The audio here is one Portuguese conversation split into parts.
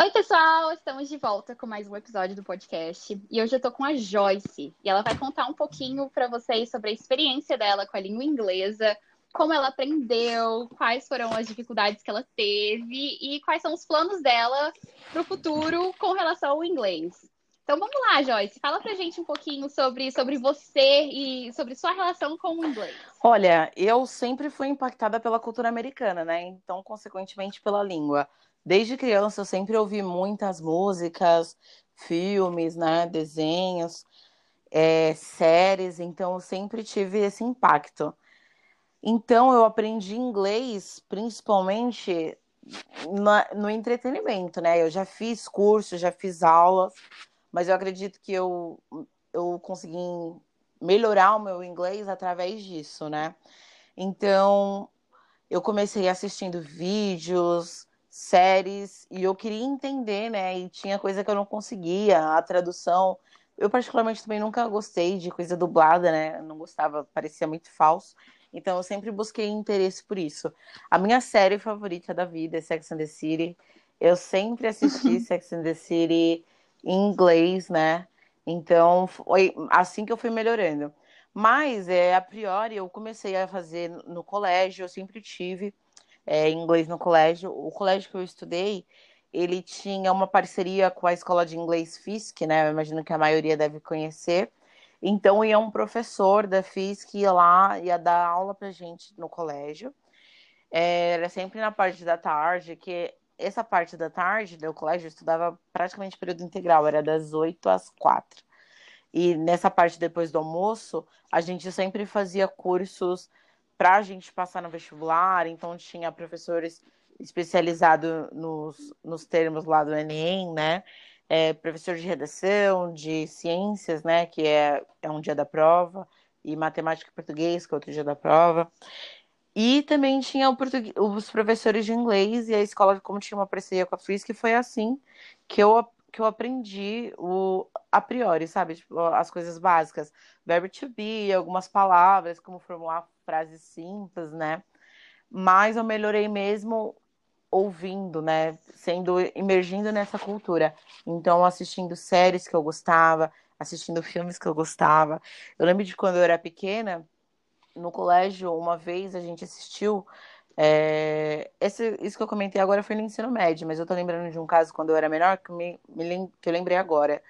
Oi, pessoal! Estamos de volta com mais um episódio do podcast. E hoje eu tô com a Joyce. E ela vai contar um pouquinho para vocês sobre a experiência dela com a língua inglesa, como ela aprendeu, quais foram as dificuldades que ela teve e quais são os planos dela para o futuro com relação ao inglês. Então vamos lá, Joyce, fala pra gente um pouquinho sobre, sobre você e sobre sua relação com o inglês. Olha, eu sempre fui impactada pela cultura americana, né? Então, consequentemente, pela língua. Desde criança, eu sempre ouvi muitas músicas, filmes, né? Desenhos, é, séries, então eu sempre tive esse impacto. Então, eu aprendi inglês principalmente no, no entretenimento, né? Eu já fiz cursos, já fiz aulas mas eu acredito que eu, eu consegui melhorar o meu inglês através disso, né? Então, eu comecei assistindo vídeos, séries, e eu queria entender, né? E tinha coisa que eu não conseguia, a tradução. Eu, particularmente, também nunca gostei de coisa dublada, né? Eu não gostava, parecia muito falso. Então, eu sempre busquei interesse por isso. A minha série favorita da vida é Sex and the City. Eu sempre assisti Sex and the City em inglês, né? Então, foi assim que eu fui melhorando. Mas, é, a priori, eu comecei a fazer no colégio, eu sempre tive é, inglês no colégio. O colégio que eu estudei, ele tinha uma parceria com a escola de inglês FISC, né? Eu imagino que a maioria deve conhecer. Então, ia um professor da FISC ia lá, ia dar aula pra gente no colégio. É, era sempre na parte da tarde, que essa parte da tarde do colégio eu estudava praticamente período integral, era das 8 às 4. E nessa parte depois do almoço, a gente sempre fazia cursos para a gente passar no vestibular, então tinha professores especializados nos, nos termos lá do Enem, né? É, professor de redação, de ciências, né? Que é, é um dia da prova, e matemática e português, que é outro dia da prova. E também tinha os professores de inglês e a escola, como tinha uma parceria com a FIS, que foi assim que eu, que eu aprendi o a priori, sabe? Tipo, as coisas básicas. Verbo to be, algumas palavras, como formular frases simples, né? Mas eu melhorei mesmo ouvindo, né? Sendo, emergindo nessa cultura. Então, assistindo séries que eu gostava, assistindo filmes que eu gostava. Eu lembro de quando eu era pequena no colégio, uma vez a gente assistiu. É, esse, isso que eu comentei agora foi no ensino médio, mas eu tô lembrando de um caso quando eu era menor que, me, me que eu lembrei agora.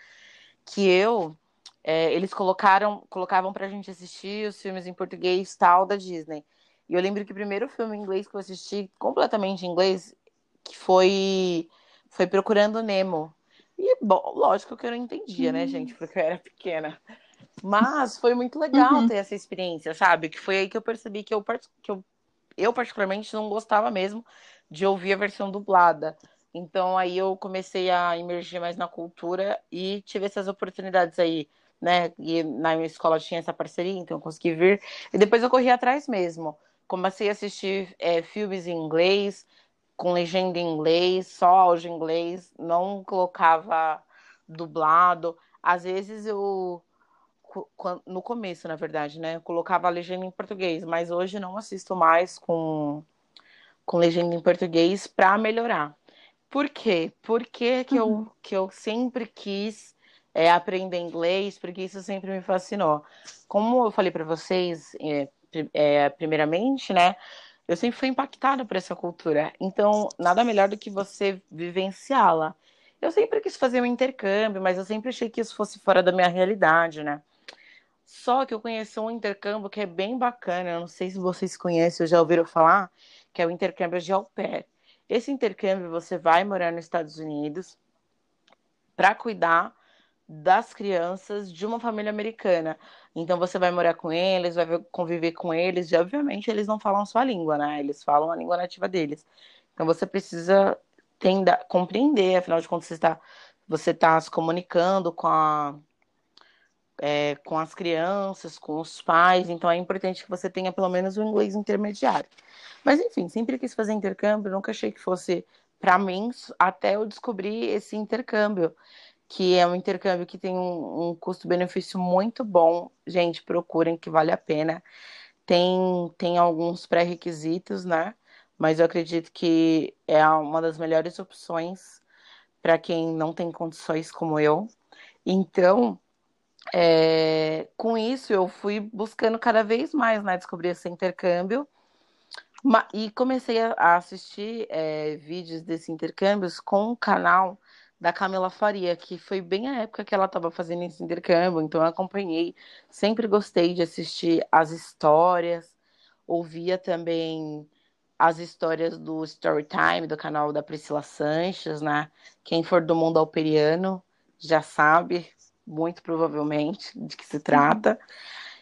Que eu. É, eles colocaram, colocavam pra gente assistir os filmes em português tal da Disney. E eu lembro que o primeiro filme em inglês que eu assisti, completamente em inglês, que foi, foi Procurando Nemo. E, bom, lógico que eu não entendia, né, gente? Porque eu era pequena. Mas foi muito legal uhum. ter essa experiência, sabe? Que foi aí que eu percebi que eu, que eu, eu particularmente não gostava mesmo de ouvir a versão dublada. Então aí eu comecei a emergir mais na cultura e tive essas oportunidades aí, né? E na minha escola tinha essa parceria, então eu consegui vir. E depois eu corri atrás mesmo. Comecei a assistir é, filmes em inglês, com legenda em inglês, só áudio em inglês, não colocava dublado. Às vezes eu no começo, na verdade, né? Eu colocava a legenda em português, mas hoje não assisto mais com, com legenda em português para melhorar. Por quê? Porque que, uhum. eu, que eu sempre quis é, aprender inglês, porque isso sempre me fascinou. Como eu falei para vocês, é, é, primeiramente, né? Eu sempre fui impactada por essa cultura. Então, nada melhor do que você vivenciá-la. Eu sempre quis fazer um intercâmbio, mas eu sempre achei que isso fosse fora da minha realidade, né? Só que eu conheci um intercâmbio que é bem bacana, eu não sei se vocês conhecem ou já ouviram falar, que é o intercâmbio de au pair. Esse intercâmbio você vai morar nos Estados Unidos para cuidar das crianças de uma família americana. Então você vai morar com eles, vai conviver com eles, e obviamente eles não falam a sua língua, né? Eles falam a língua nativa deles. Então você precisa tenda, compreender, afinal de contas, você está você tá se comunicando com a é, com as crianças, com os pais, então é importante que você tenha pelo menos um inglês intermediário. Mas enfim, sempre quis fazer intercâmbio, nunca achei que fosse para mim, até eu descobrir esse intercâmbio, que é um intercâmbio que tem um, um custo-benefício muito bom. Gente, procurem que vale a pena. Tem, tem alguns pré-requisitos, né? Mas eu acredito que é uma das melhores opções para quem não tem condições como eu. Então, é, com isso, eu fui buscando cada vez mais né, descobrir esse intercâmbio. E comecei a assistir é, vídeos desse intercâmbios com o canal da Camila Faria, que foi bem a época que ela estava fazendo esse intercâmbio, então eu acompanhei, sempre gostei de assistir as histórias, ouvia também as histórias do Storytime, do canal da Priscila Sanches, né? Quem for do mundo alperiano já sabe, muito provavelmente, de que se trata. Uhum.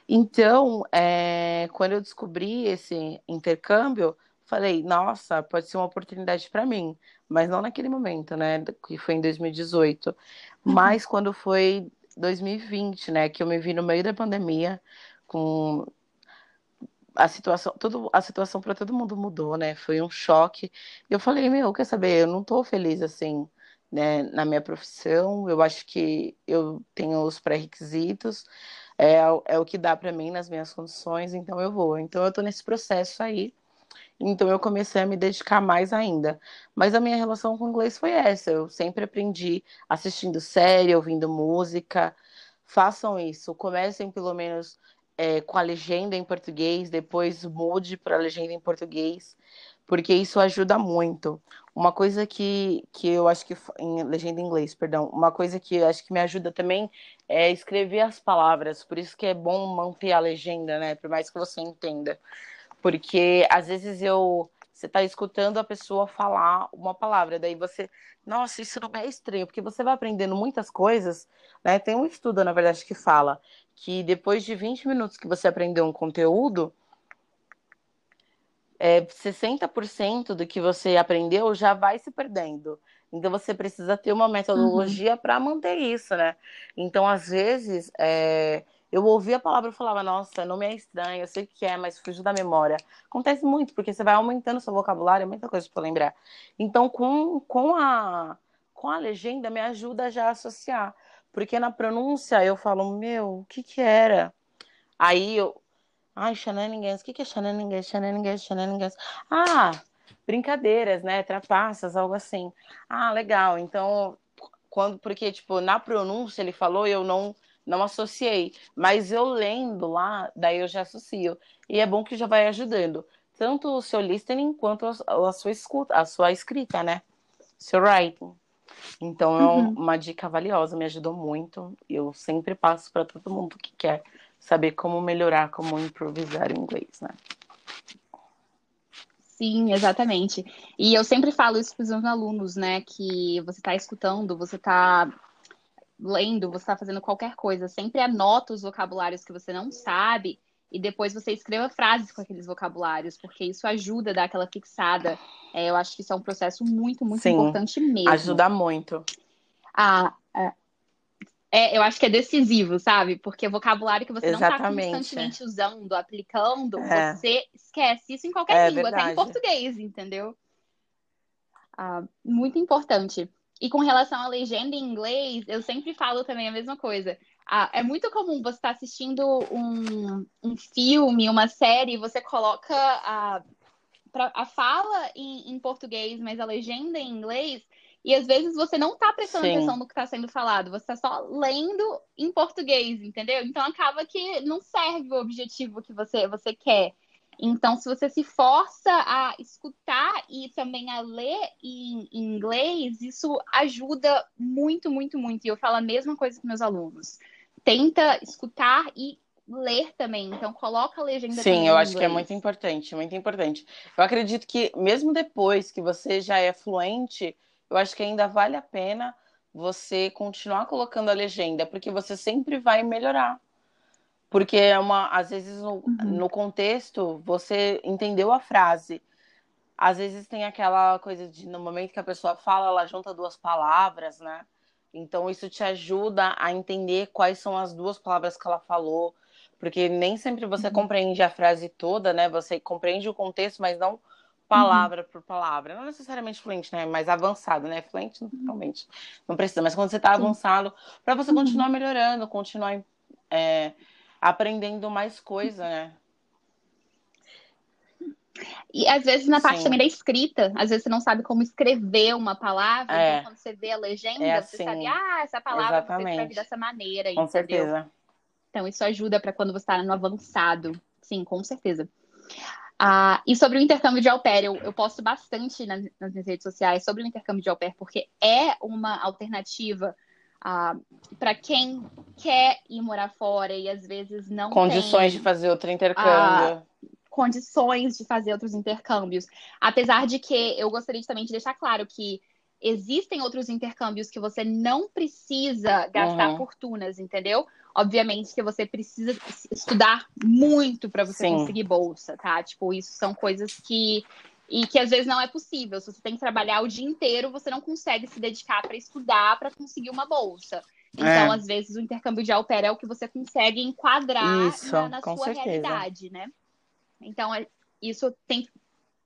Então, é, quando eu descobri esse intercâmbio, falei, nossa, pode ser uma oportunidade para mim, mas não naquele momento, né? Que foi em 2018, uhum. mas quando foi 2020, né? Que eu me vi no meio da pandemia com a situação, tudo, a situação para todo mundo mudou, né? Foi um choque. Eu falei, meu, quer saber? Eu não tô feliz assim, né? Na minha profissão, eu acho que eu tenho os pré-requisitos, é, é o que dá para mim nas minhas condições, então eu vou. Então eu tô nesse processo aí. Então eu comecei a me dedicar mais ainda. Mas a minha relação com o inglês foi essa. Eu sempre aprendi assistindo série, ouvindo música. Façam isso. Comecem pelo menos é, com a legenda em português, depois mude para a legenda em português, porque isso ajuda muito. Uma coisa que, que eu acho que. Em legenda em inglês, perdão. Uma coisa que acho que me ajuda também é escrever as palavras. Por isso que é bom manter a legenda, né? Por mais que você entenda. Porque às vezes eu. Você está escutando a pessoa falar uma palavra, daí você. Nossa, isso não é estranho, porque você vai aprendendo muitas coisas. Né? Tem um estudo, na verdade, que fala que depois de 20 minutos que você aprendeu um conteúdo, é, 60% do que você aprendeu já vai se perdendo. Então você precisa ter uma metodologia uhum. para manter isso, né? Então, às vezes, é, eu ouvia a palavra e falava, nossa, não me é estranho, eu sei o que é, mas fugiu da memória. Acontece muito, porque você vai aumentando seu vocabulário, é muita coisa para lembrar. Então, com, com, a, com a legenda, me ajuda já a associar. Porque na pronúncia eu falo, meu, o que que era? Aí eu, ai, shenanigans, o que que é shenanigans, shenanigans, shenanigans? Ah, brincadeiras, né, trapaças, algo assim. Ah, legal, então, quando, porque, tipo, na pronúncia ele falou eu não não associei, mas eu lendo lá, daí eu já associo. E é bom que já vai ajudando, tanto o seu listening quanto a, sua escuta, a sua escrita, né? Seu writing. Então é uhum. uma dica valiosa, me ajudou muito. Eu sempre passo para todo mundo que quer saber como melhorar, como improvisar em inglês, né? Sim, exatamente. E eu sempre falo isso para os meus alunos, né? Que você está escutando, você está lendo, você está fazendo qualquer coisa, sempre anota os vocabulários que você não sabe e depois você escreva frases com aqueles vocabulários, porque isso ajuda a dar aquela fixada. É, eu acho que isso é um processo muito, muito Sim, importante mesmo. Ajuda muito. Ah, é, é, eu acho que é decisivo, sabe? Porque vocabulário que você Exatamente. não está constantemente usando, aplicando, é. você esquece isso em qualquer é, língua, verdade. até em português, entendeu? Ah, muito importante. E com relação à legenda em inglês, eu sempre falo também a mesma coisa. Ah, é muito comum você estar tá assistindo um, um filme, uma série, você coloca a, a fala em, em português, mas a legenda em inglês, e às vezes você não está prestando Sim. atenção no que está sendo falado, você está só lendo em português, entendeu? Então acaba que não serve o objetivo que você, você quer. Então, se você se força a escutar e também a ler em, em inglês, isso ajuda muito, muito, muito. E eu falo a mesma coisa com meus alunos tenta escutar e ler também. Então, coloca a legenda Sim, eu acho que é muito importante, muito importante. Eu acredito que mesmo depois que você já é fluente, eu acho que ainda vale a pena você continuar colocando a legenda, porque você sempre vai melhorar. Porque é uma, às vezes no, uhum. no contexto você entendeu a frase. Às vezes tem aquela coisa de no momento que a pessoa fala, ela junta duas palavras, né? Então, isso te ajuda a entender quais são as duas palavras que ela falou, porque nem sempre você uhum. compreende a frase toda, né? Você compreende o contexto, mas não palavra uhum. por palavra. Não necessariamente fluente, né? Mas avançado, né? Fluente, realmente não precisa. Mas quando você está avançado, para você continuar uhum. melhorando, continuar é, aprendendo mais coisa, né? E às vezes na parte Sim. também da escrita, às vezes você não sabe como escrever uma palavra, É. então quando você vê a legenda, É você assim. sabe, ah, essa palavra você Exatamente. escreve dessa maneira, Com entendeu? certeza. Então isso ajuda para quando você está no avançado. Sim, com certeza. Ah, e sobre o intercâmbio de au pair, eu, eu posto bastante nas, nas minhas redes sociais sobre o intercâmbio de au pair, porque é uma alternativa para quem quer ir morar fora e às vezes não Condições tem de fazer outro intercâmbio. condições de fazer outros intercâmbios. Apesar de que eu gostaria também de deixar claro que existem outros intercâmbios que você não precisa gastar Uhum. fortunas, entendeu? Obviamente que você precisa estudar muito para você Sim. conseguir bolsa, tá? Tipo, isso são coisas que e que às vezes não é possível. Se você tem que trabalhar o dia inteiro, você não consegue se dedicar para estudar para conseguir uma bolsa. Então, É. às vezes, o intercâmbio de au pair é o que você consegue enquadrar Isso, na, na sua certeza. realidade, né? Então, é- isso tem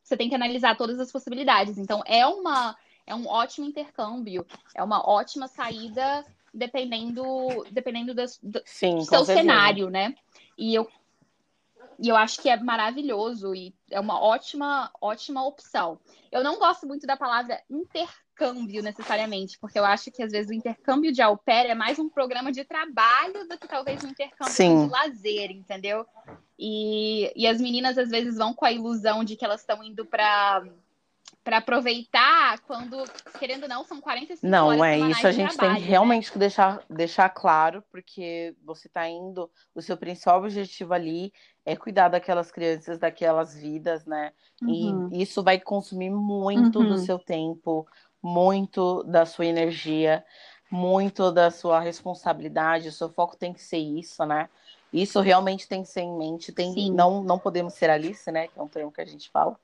você tem que analisar todas as possibilidades. Então, é uma é um ótimo intercâmbio, é uma ótima saída dependendo dependendo do, Sim, do com seu certeza. cenário, né? E eu e eu acho que é maravilhoso e é uma ótima ótima opção. Eu não gosto muito da palavra intercâmbio necessariamente, porque eu acho que às vezes o intercâmbio de au pair é mais um programa de trabalho do que talvez um intercâmbio Sim. de lazer, entendeu? E, e as meninas às vezes vão com a ilusão de que elas estão indo para para aproveitar quando, querendo ou não, são 45 horas Não, é isso a gente tem trabalho, que né? realmente que deixar, deixar claro, porque você está indo, o seu principal objetivo ali é cuidar daquelas crianças, daquelas vidas, né? Uhum. E isso vai consumir muito do Uhum. seu tempo, muito da sua energia, muito da sua responsabilidade. O seu foco tem que ser isso, né? Isso realmente tem que ser em mente. Tem, Sim. não, não podemos ser Alice, né? Que é um termo que a gente fala.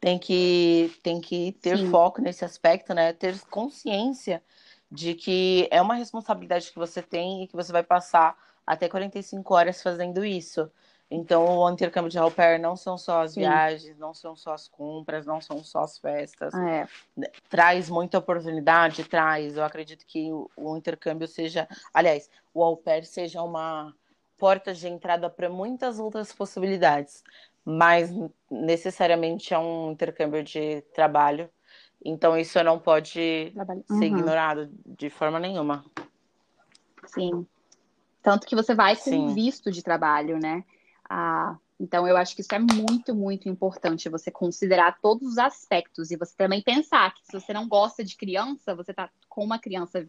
Tem que, tem que ter Sim. foco nesse aspecto, né? Ter consciência de que é uma responsabilidade que você tem e que você vai passar até 45 horas fazendo isso. Então, o intercâmbio de au pair não são só as Sim. viagens, não são só as compras, não são só as festas. É. Traz muita oportunidade, traz. Eu acredito que o, o intercâmbio seja, aliás, o au pair seja uma porta de entrada para muitas outras possibilidades, mas necessariamente é um intercâmbio de trabalho. Então, isso não pode Trabalho. ser Uhum. ignorado de forma nenhuma. Sim. Tanto que você vai com Sim. visto de trabalho, né? Ah, então, eu acho que isso é muito, muito importante, você considerar todos os aspectos e você também pensar que se você não gosta de criança, você tá com uma criança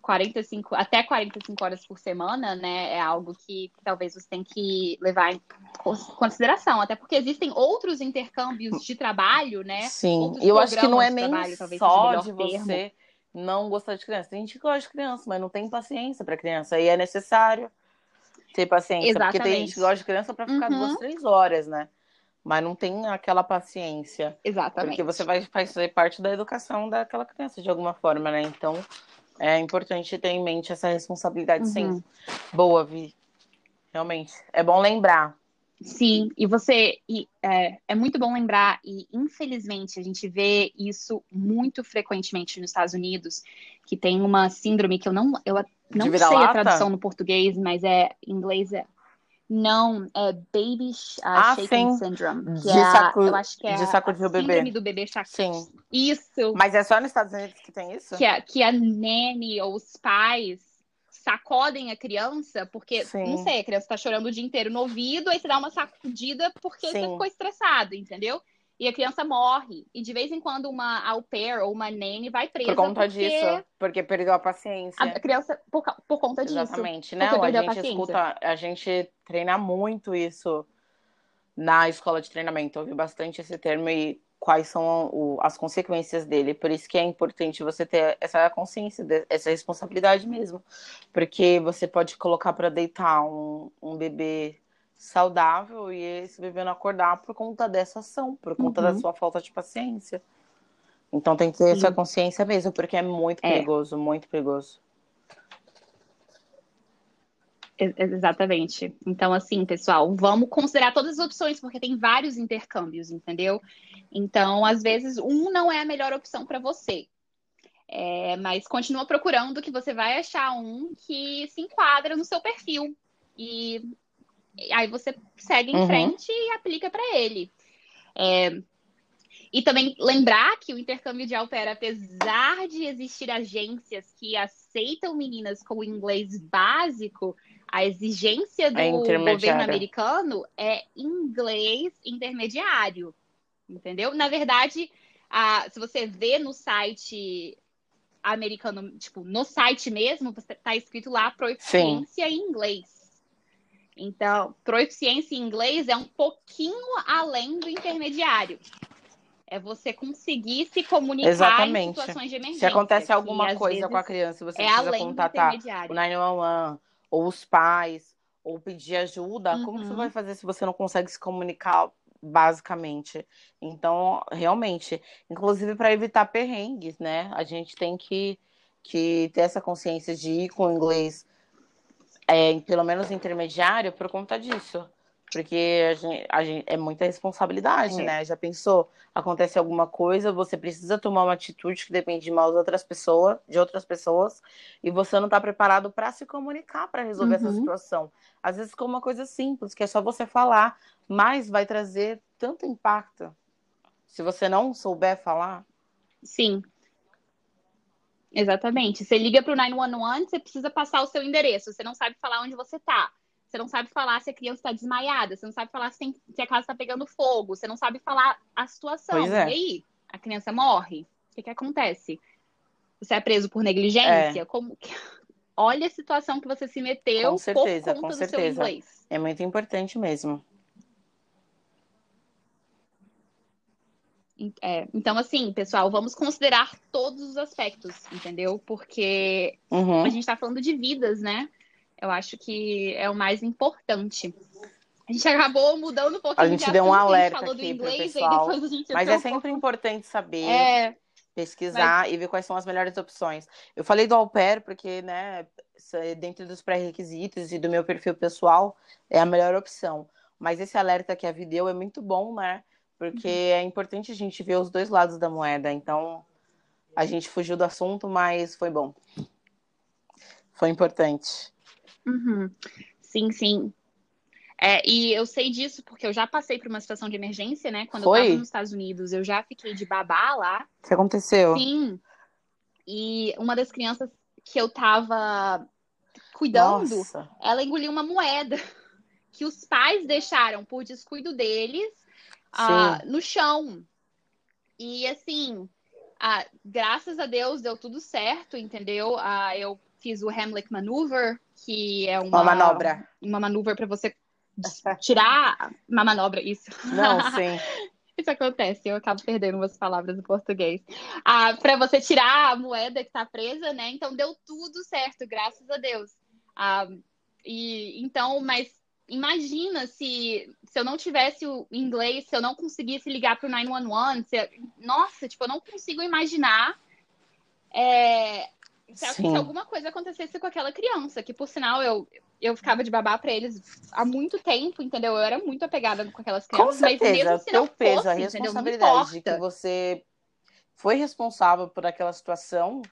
45, até 45 horas por semana, né? É algo que, talvez você tenha que levar em cons- consideração, até porque existem outros intercâmbios de trabalho, né? Sim, eu acho que não é nem trabalho, só de termo. você não gostar de criança. Tem gente que gosta de criança, mas não tem paciência para criança. E é necessário ter paciência. Porque tem gente Exatamente. que gosta de criança para ficar Uhum. duas, três horas, né? Mas não tem aquela paciência. Exatamente. Porque você vai fazer parte da educação daquela criança de alguma forma, né? Então é importante ter em mente essa responsabilidade, sim. Uhum. Boa, Vi. Realmente. É bom lembrar. Sim, e você e, é, é muito bom lembrar, e infelizmente a gente vê isso muito frequentemente nos Estados Unidos, que tem uma síndrome que eu não, eu não sei a vira-lata? tradução no português, mas é em inglês é não, é Baby uh, Ah, Shaken sim. Syndrome, que De é a- sacu- eu acho que é de a- sacudir a o bebê. síndrome do bebê chac... Sim. Isso, Mas é só nos Estados Unidos que tem isso? que a, que a nanny ou os pais sacodem a criança, porque, Sim. não sei, a criança tá chorando o dia inteiro no ouvido, aí você dá uma sacudida porque você Sim. ficou estressado, entendeu? E a criança morre. E de vez em quando uma au pair ou uma nanny vai presa Por conta porque disso. Porque perdeu a paciência. a criança, por, por conta disso. Exatamente. Não, a gente escuta, a gente treina muito isso na escola de treinamento. Ouvi bastante esse termo e quais são o- as consequências dele. Por isso que é importante você ter essa consciência, essa responsabilidade mesmo. Porque você pode colocar para deitar um, um bebê saudável e esse bebê não acordar por conta dessa ação, por conta Uhum. da sua falta de paciência. Então tem que ter essa Sim. consciência mesmo, porque é muito É. perigoso, muito perigoso. Ex- Exatamente. Então, assim, pessoal, vamos considerar todas as opções, porque tem vários intercâmbios, entendeu? Então, às vezes, um não é a melhor opção para você. É, mas continua procurando que você vai achar um que se enquadra no seu perfil. E, e aí você segue em Uhum. frente e aplica para ele. É, e também lembrar que o intercâmbio de pair, apesar de existir agências que aceitam meninas com inglês básico, a exigência do é governo americano é inglês intermediário. Entendeu? Na verdade, a, se você vê no site americano, tipo, no site mesmo, está escrito lá proficiência Sim. em inglês. Então, proficiência em inglês é um pouquinho além do intermediário. É você conseguir se comunicar Exatamente. em situações de emergência. Se acontece alguma coisa com a criança, você é precisa contatar o 911 ou os pais, ou pedir ajuda, uhum. como você vai fazer se você não consegue se comunicar basicamente? Então, realmente, inclusive para evitar perrengues, né? A gente tem que, que ter essa consciência de ir com o inglês, é, pelo menos intermediário, por conta disso. Porque a gente, a gente, é muita responsabilidade, é. né? Já pensou? Acontece alguma coisa, você precisa tomar uma atitude que depende de mais outras pessoas, de outras pessoas, e você não está preparado para se comunicar para resolver uhum. essa situação. Às vezes com uma coisa simples, que é só você falar, mas vai trazer tanto impacto. Se você não souber falar. Sim. Exatamente. Você liga para o 911, você precisa passar o seu endereço. Você não sabe falar onde você está você não sabe falar se a criança está desmaiada, você não sabe falar se, tem, se a casa está pegando fogo, você não sabe falar a situação. É. E aí, a criança morre. O que, que acontece? Você é preso por negligência? É. Como... Olha a situação que você se meteu com certeza, por conta com certeza. É muito importante mesmo. É, então, assim, pessoal, vamos considerar todos os aspectos, entendeu? Porque uhum. a gente está falando de vidas, né? Eu acho que é o mais importante. A gente acabou mudando um pouquinho. A gente de deu um alerta aqui inglês, pessoal. Mas é sempre um importante saber, é, pesquisar mas... e ver quais são as melhores opções. Eu falei do au pair porque, né, dentro dos pré-requisitos e do meu perfil pessoal, é a melhor opção. Mas esse alerta que a Vi deu é muito bom, né? Porque uhum. é importante a gente ver os dois lados da moeda. Então, a gente fugiu do assunto, mas foi bom. Foi importante. Uhum. Sim, sim. É, e eu sei disso porque eu já passei por uma situação de emergência, né? Quando Foi? eu estava nos Estados Unidos, eu já fiquei de babá lá. O que aconteceu? Sim. E uma das crianças que eu tava cuidando, Nossa. ela engoliu uma moeda que os pais deixaram por descuido deles uh, no chão. E assim, uh, graças a Deus deu tudo certo, entendeu? Uh, eu fiz o Hamlet Maneuver, que é uma, uma manobra. Uma manobra para você tirar uma manobra, isso. Não, sim. Isso acontece, eu acabo perdendo umas palavras do português. Ah, para você tirar a moeda que está presa, né? Então deu tudo certo, graças a Deus. Ah, e então, mas imagina se, se eu não tivesse o inglês, se eu não conseguisse ligar para o 911, se, nossa, tipo, eu não consigo imaginar é, se, se, alguma coisa acontecesse com aquela criança, que por sinal eu, eu ficava de babá para eles há muito tempo, entendeu? Eu era muito apegada com aquelas crianças, com certeza, mas mesmo se não peso, fosse, a responsabilidade de que você foi responsável por aquela situação,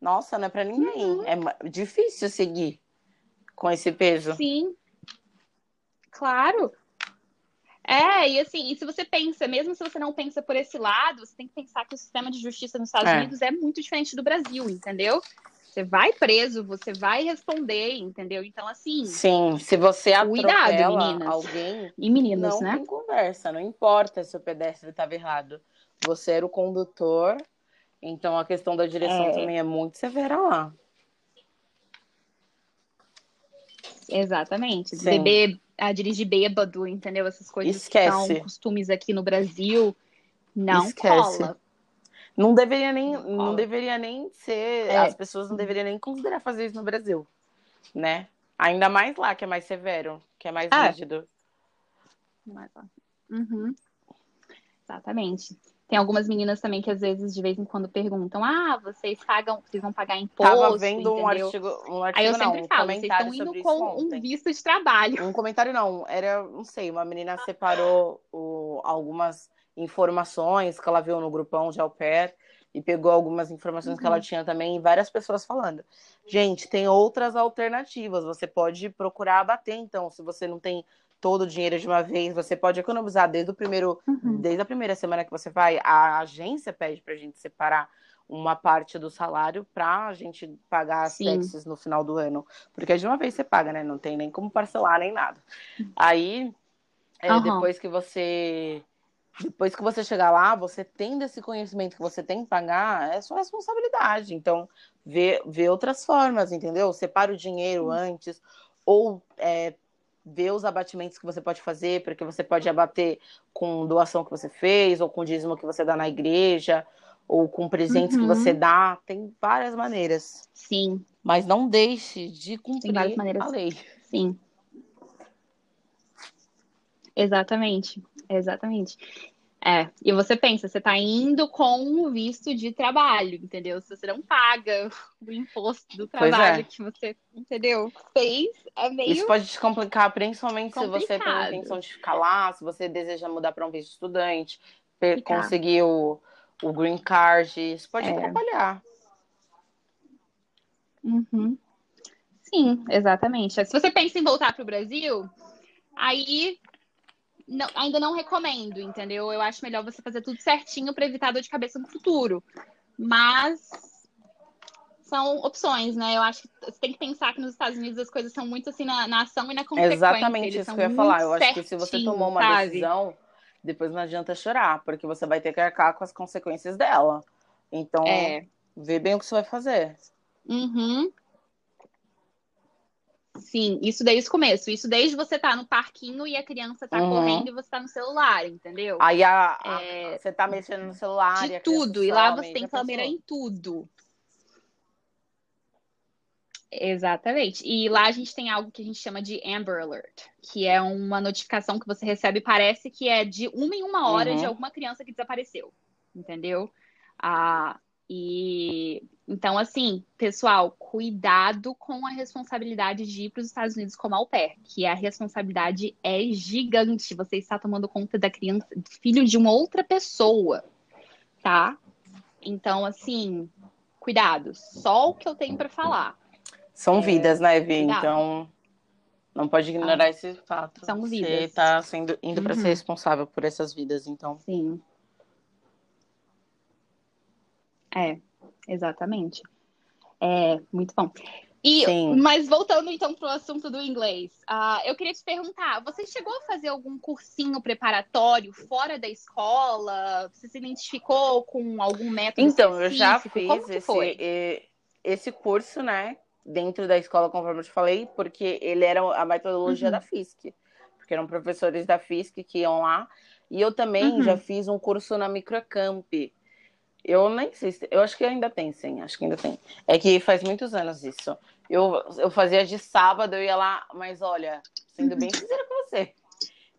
nossa, não é para ninguém. Uhum. É difícil seguir com esse peso. Sim. Claro. É, e assim, e se você pensa, mesmo se você não pensa por esse lado, você tem que pensar que o sistema de justiça nos Estados é. Unidos é muito diferente do Brasil, entendeu? Você vai preso, você vai responder, entendeu? Então, assim. Sim, se você cuidado, meninas. alguém. E meninos, não né? Não conversa, não importa se o pedestre estava errado. Você era o condutor, então a questão da direção é. também é muito severa lá. Exatamente. Sim. Beber a dirigir bêbado, entendeu? Essas coisas Esquece. que são costumes aqui no Brasil. Não Esquece. cola. Não deveria nem, não, não deveria nem ser. É. As pessoas não deveriam nem considerar fazer isso no Brasil, né? Ainda mais lá, que é mais severo, que é mais ah. rígido. Uhum. Exatamente. Tem algumas meninas também que às vezes, de vez em quando, perguntam: Ah, vocês pagam, vocês vão pagar imposto? Tava vendo um artigo, um artigo, Aí eu não, sempre um falo, vocês estão indo com um visto de trabalho. Um comentário não, era, não sei, uma menina separou o, algumas informações que ela viu no grupão de au pair e pegou algumas informações uhum. que ela uhum. tinha também e várias pessoas falando. Gente, tem outras alternativas. Você pode procurar abater, então, se você não tem todo o dinheiro de uma vez, você pode economizar desde o primeiro, uhum. desde a primeira semana que você vai, a agência pede pra gente separar uma parte do salário para a gente pagar as taxas no final do ano. Porque de uma vez você paga, né? Não tem nem como parcelar nem nada. Aí, é, uhum. depois que você. Depois que você chegar lá, você tendo esse conhecimento que você tem que pagar, é sua responsabilidade. Então, vê, vê outras formas, entendeu? Separa o dinheiro uhum. antes, ou é, vê os abatimentos que você pode fazer, porque você pode abater com doação que você fez, ou com dízimo que você dá na igreja, ou com presentes uhum. que você uhum. dá, tem várias maneiras. Sim. Mas não deixe de cumprir a lei. Sim. Exatamente. Exatamente. É, e você pensa, você está indo com o visto de trabalho, entendeu? Se você não paga o imposto do é. trabalho é. que você, entendeu? Fez, é meio. Isso pode te complicar, principalmente complicado. se você tem a intenção de ficar lá, se você deseja mudar para um visto estudante, conseguir o o green card, isso pode é. atrapalhar. Uhum. Sim, exatamente. Se você pensa em voltar para o Brasil, aí não, ainda não recomendo, entendeu? Eu acho melhor você fazer tudo certinho para evitar dor de cabeça no futuro. Mas são opções, né? Eu acho que você tem que pensar que nos Estados Unidos as coisas são muito assim na, na ação e na consequência. Exatamente isso que eu ia falar. Eu acho que se você tomou uma sabe? decisão depois não adianta chorar, porque você vai ter que arcar com as consequências dela. Então, é. vê bem o que você vai fazer. Uhum. Sim, isso desde o começo. Isso desde você estar tá no parquinho e a criança tá uhum. correndo e você tá no celular, entendeu? Aí a, a é... você tá mexendo no celular. De tudo. E lá você tem câmera em tudo. Exatamente. E lá a gente tem algo que a gente chama de Amber Alert, que é uma notificação que você recebe, parece que é de uma em uma hora uhum. de alguma criança que desapareceu. Entendeu? Ah, e então, assim, pessoal, cuidado com a responsabilidade de ir para os Estados Unidos como au pair, que a responsabilidade é gigante. Você está tomando conta da criança, filho de uma outra pessoa, tá? Então, assim, cuidado. Só o que eu tenho para falar. São é, vidas, né, Vi? Então, não pode ignorar ah, esse fato. São vidas. Você está sendo, indo para uhum. ser responsável por essas vidas, então. Sim. É, exatamente. É, muito bom. E, Sim. mas voltando então para o assunto do inglês, uh, eu queria te perguntar: você chegou a fazer algum cursinho preparatório fora da escola? Você se identificou com algum método? Então, específico? eu já fiz esse, esse curso, né? dentro da escola, conforme eu te falei, porque ele era a metodologia uhum. da FISC, porque eram professores da FISC que iam lá. E eu também uhum. já fiz um curso na Microcamp. Eu nem sei, se, eu acho que ainda tem, sim, acho que ainda tem. É que faz muitos anos isso. Eu, eu fazia de sábado, eu ia lá, mas olha, sendo bem sincera com você,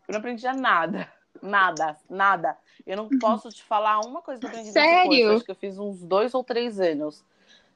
eu não aprendia nada. Nada, nada. Eu não uhum. posso te falar uma coisa que eu aprendi Sério? Acho que eu fiz uns dois ou três anos.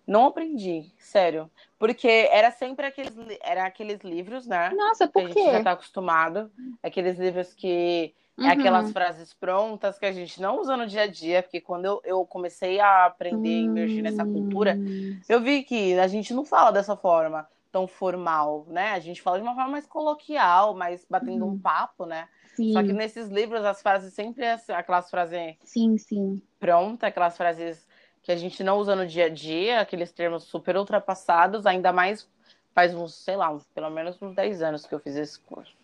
Não aprendi, sério. Porque era sempre aqueles, era aqueles livros, né? Nossa, por quê? Que a gente já tá acostumado. Aqueles livros que uhum. é aquelas frases prontas que a gente não usa no dia a dia, porque quando eu, eu comecei a aprender e emergir nessa cultura, hum. eu vi que a gente não fala dessa forma tão formal, né? A gente fala de uma forma mais coloquial, mais batendo uhum. um papo, né? Sim. Só que nesses livros as frases sempre é aquelas frases sim, sim. pronta, aquelas frases que a gente não usa no dia a dia, aqueles termos super ultrapassados, ainda mais faz uns, sei lá, uns, pelo menos uns 10 anos que eu fiz esse curso.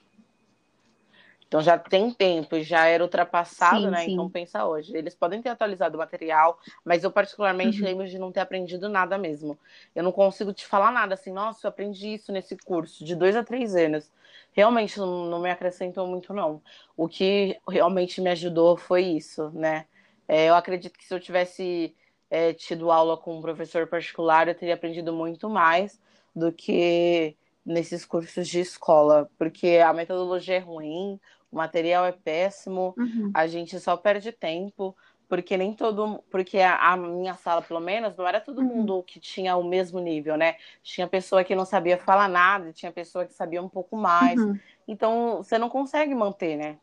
Então já tem tempo, já era ultrapassado, sim, né? Sim. Então pensa hoje. Eles podem ter atualizado o material, mas eu particularmente uhum. lembro de não ter aprendido nada mesmo. Eu não consigo te falar nada assim, nossa, eu aprendi isso nesse curso, de dois a três anos. Realmente não, não me acrescentou muito, não. O que realmente me ajudou foi isso, né? É, eu acredito que se eu tivesse é, tido aula com um professor particular, eu teria aprendido muito mais do que nesses cursos de escola, porque a metodologia é ruim, o material é péssimo, uhum. a gente só perde tempo, porque nem todo, porque a, a minha sala, pelo menos, não era todo uhum. mundo que tinha o mesmo nível, né? Tinha pessoa que não sabia falar nada, tinha pessoa que sabia um pouco mais. Uhum. Então, você não consegue manter, né?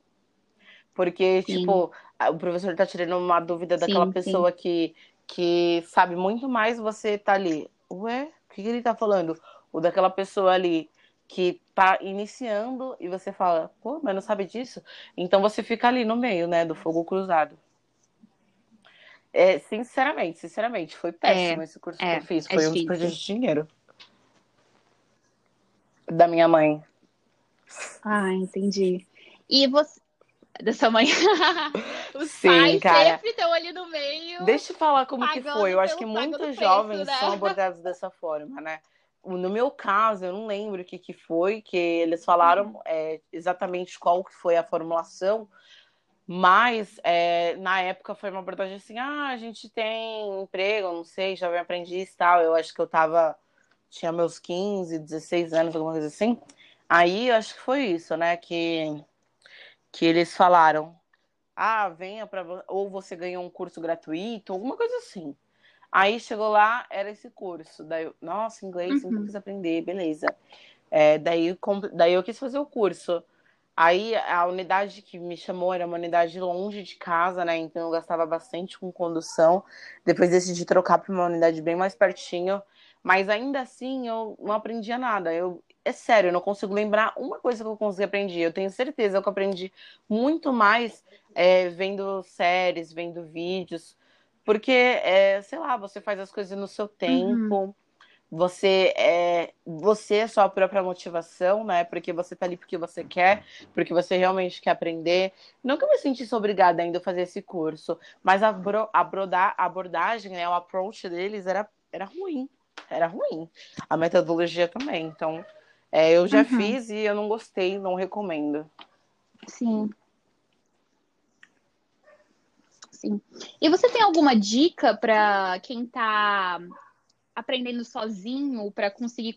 Porque, sim. tipo, o professor está tirando uma dúvida daquela sim, pessoa sim. que que sabe muito mais você tá ali. Ué, o que, que ele tá falando? Ou daquela pessoa ali que tá iniciando e você fala, pô, mas não sabe disso? Então você fica ali no meio, né, do fogo cruzado. É, sinceramente, sinceramente, foi péssimo é, esse curso é, que eu fiz. É foi é um desperdício de dinheiro. Da minha mãe. Ah, entendi. E você. Da sua mãe. Os Sim, pais cara. sempre estão ali no meio. Deixa eu falar como que foi. Eu acho que muitos jovens preço, né? são abordados dessa forma, né? No meu caso, eu não lembro o que, que foi, que eles falaram uhum. é, exatamente qual que foi a formulação, mas é, na época foi uma abordagem assim: ah, a gente tem emprego, não sei, jovem aprendiz e tal. Eu acho que eu tava, tinha meus 15, 16 anos, alguma coisa assim. Aí eu acho que foi isso, né? Que, que eles falaram: ah, venha para. Ou você ganhou um curso gratuito, alguma coisa assim. Aí chegou lá, era esse curso. Daí, eu, nossa, inglês, uhum. sempre quis aprender, beleza. É, daí, daí eu quis fazer o curso. Aí a unidade que me chamou era uma unidade longe de casa, né? Então eu gastava bastante com condução. Depois decidi trocar para uma unidade bem mais pertinho. Mas ainda assim eu não aprendia nada. Eu, é sério, eu não consigo lembrar uma coisa que eu consegui aprender. Eu tenho certeza que eu aprendi muito mais é, vendo séries, vendo vídeos. Porque, é, sei lá, você faz as coisas no seu tempo, uhum. você é você é sua própria motivação, né? Porque você tá ali porque você quer, porque você realmente quer aprender. Não que eu me sentisse obrigada ainda a fazer esse curso, mas a, bro, a, brodar, a abordagem, né, o approach deles era, era ruim. Era ruim. A metodologia também. Então, é, eu já uhum. fiz e eu não gostei, não recomendo. Sim. Sim. E você tem alguma dica para quem está aprendendo sozinho para conseguir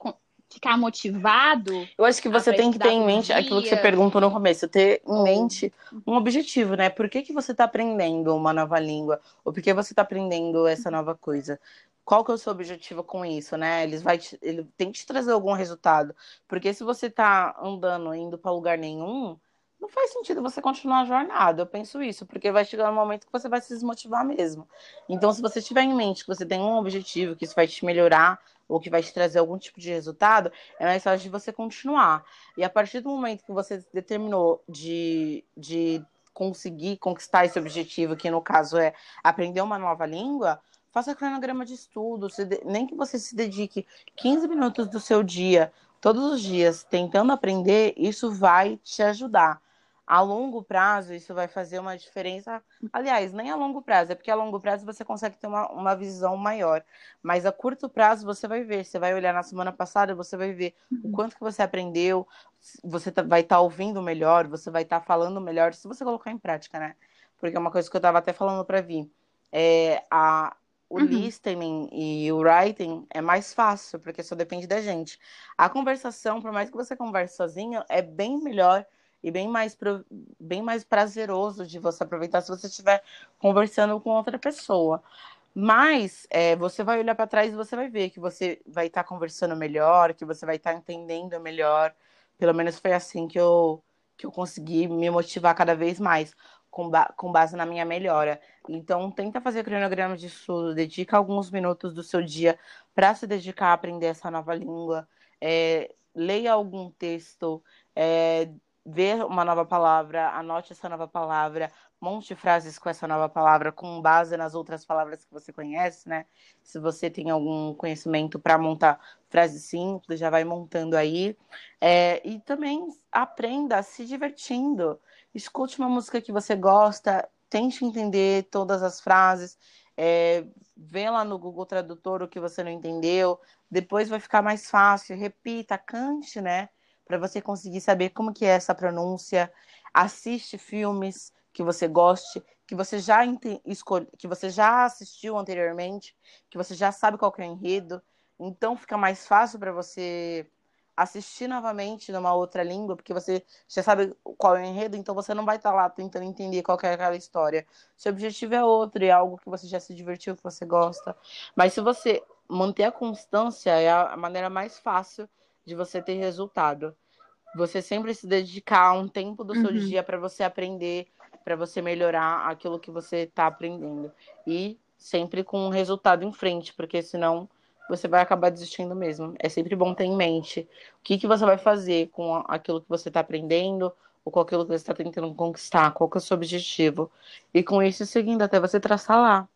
ficar motivado? Eu acho que você tem que ter em mente aquilo que você perguntou no começo, ter em mente um objetivo, né? Por que, que você está aprendendo uma nova língua? Ou por que você está aprendendo essa nova coisa? Qual que é o seu objetivo com isso, né? Eles vai te, ele tem que te trazer algum resultado. Porque se você está andando, indo para lugar nenhum, não faz sentido você continuar a jornada. Eu penso isso, porque vai chegar um momento que você vai se desmotivar mesmo. Então, se você tiver em mente que você tem um objetivo, que isso vai te melhorar ou que vai te trazer algum tipo de resultado, é mais fácil de você continuar. E a partir do momento que você determinou de, de conseguir conquistar esse objetivo, que no caso é aprender uma nova língua, faça cronograma de estudo, nem que você se dedique 15 minutos do seu dia, todos os dias, tentando aprender, isso vai te ajudar a longo prazo isso vai fazer uma diferença. Aliás, nem a longo prazo, é porque a longo prazo você consegue ter uma, uma visão maior. Mas a curto prazo você vai ver. Você vai olhar na semana passada, você vai ver o uhum. quanto que você aprendeu, você tá, vai estar tá ouvindo melhor, você vai estar tá falando melhor, se você colocar em prática, né? Porque é uma coisa que eu estava até falando para vir. É, a, o uhum. listening e o writing é mais fácil, porque só depende da gente. A conversação, por mais que você converse sozinho, é bem melhor e bem mais, bem mais prazeroso de você aproveitar se você estiver conversando com outra pessoa. Mas é, você vai olhar para trás e você vai ver que você vai estar tá conversando melhor, que você vai estar tá entendendo melhor. Pelo menos foi assim que eu, que eu consegui me motivar cada vez mais, com, ba com base na minha melhora. Então, tenta fazer cronograma de estudo, dedica alguns minutos do seu dia para se dedicar a aprender essa nova língua. É, leia algum texto, é, ver uma nova palavra, anote essa nova palavra, monte frases com essa nova palavra com base nas outras palavras que você conhece, né? Se você tem algum conhecimento para montar frases simples, já vai montando aí. É, e também aprenda se divertindo. Escute uma música que você gosta, tente entender todas as frases. É, vê lá no Google Tradutor o que você não entendeu, depois vai ficar mais fácil. Repita, cante, né? Para você conseguir saber como que é essa pronúncia. Assiste filmes que você goste, que você já escolhe, que você já assistiu anteriormente, que você já sabe qual é o enredo. Então fica mais fácil para você assistir novamente numa outra língua, porque você já sabe qual é o enredo, então você não vai estar tá lá tentando entender qual é aquela história. Seu objetivo é outro, é algo que você já se divertiu, que você gosta. Mas se você manter a constância, é a maneira mais fácil de você ter resultado. Você sempre se dedicar um tempo do seu uhum. dia para você aprender, para você melhorar aquilo que você está aprendendo. E sempre com um resultado em frente, porque senão você vai acabar desistindo mesmo. É sempre bom ter em mente o que, que você vai fazer com aquilo que você está aprendendo ou com aquilo que você está tentando conquistar, qual que é o seu objetivo. E com isso seguindo até você traçar lá.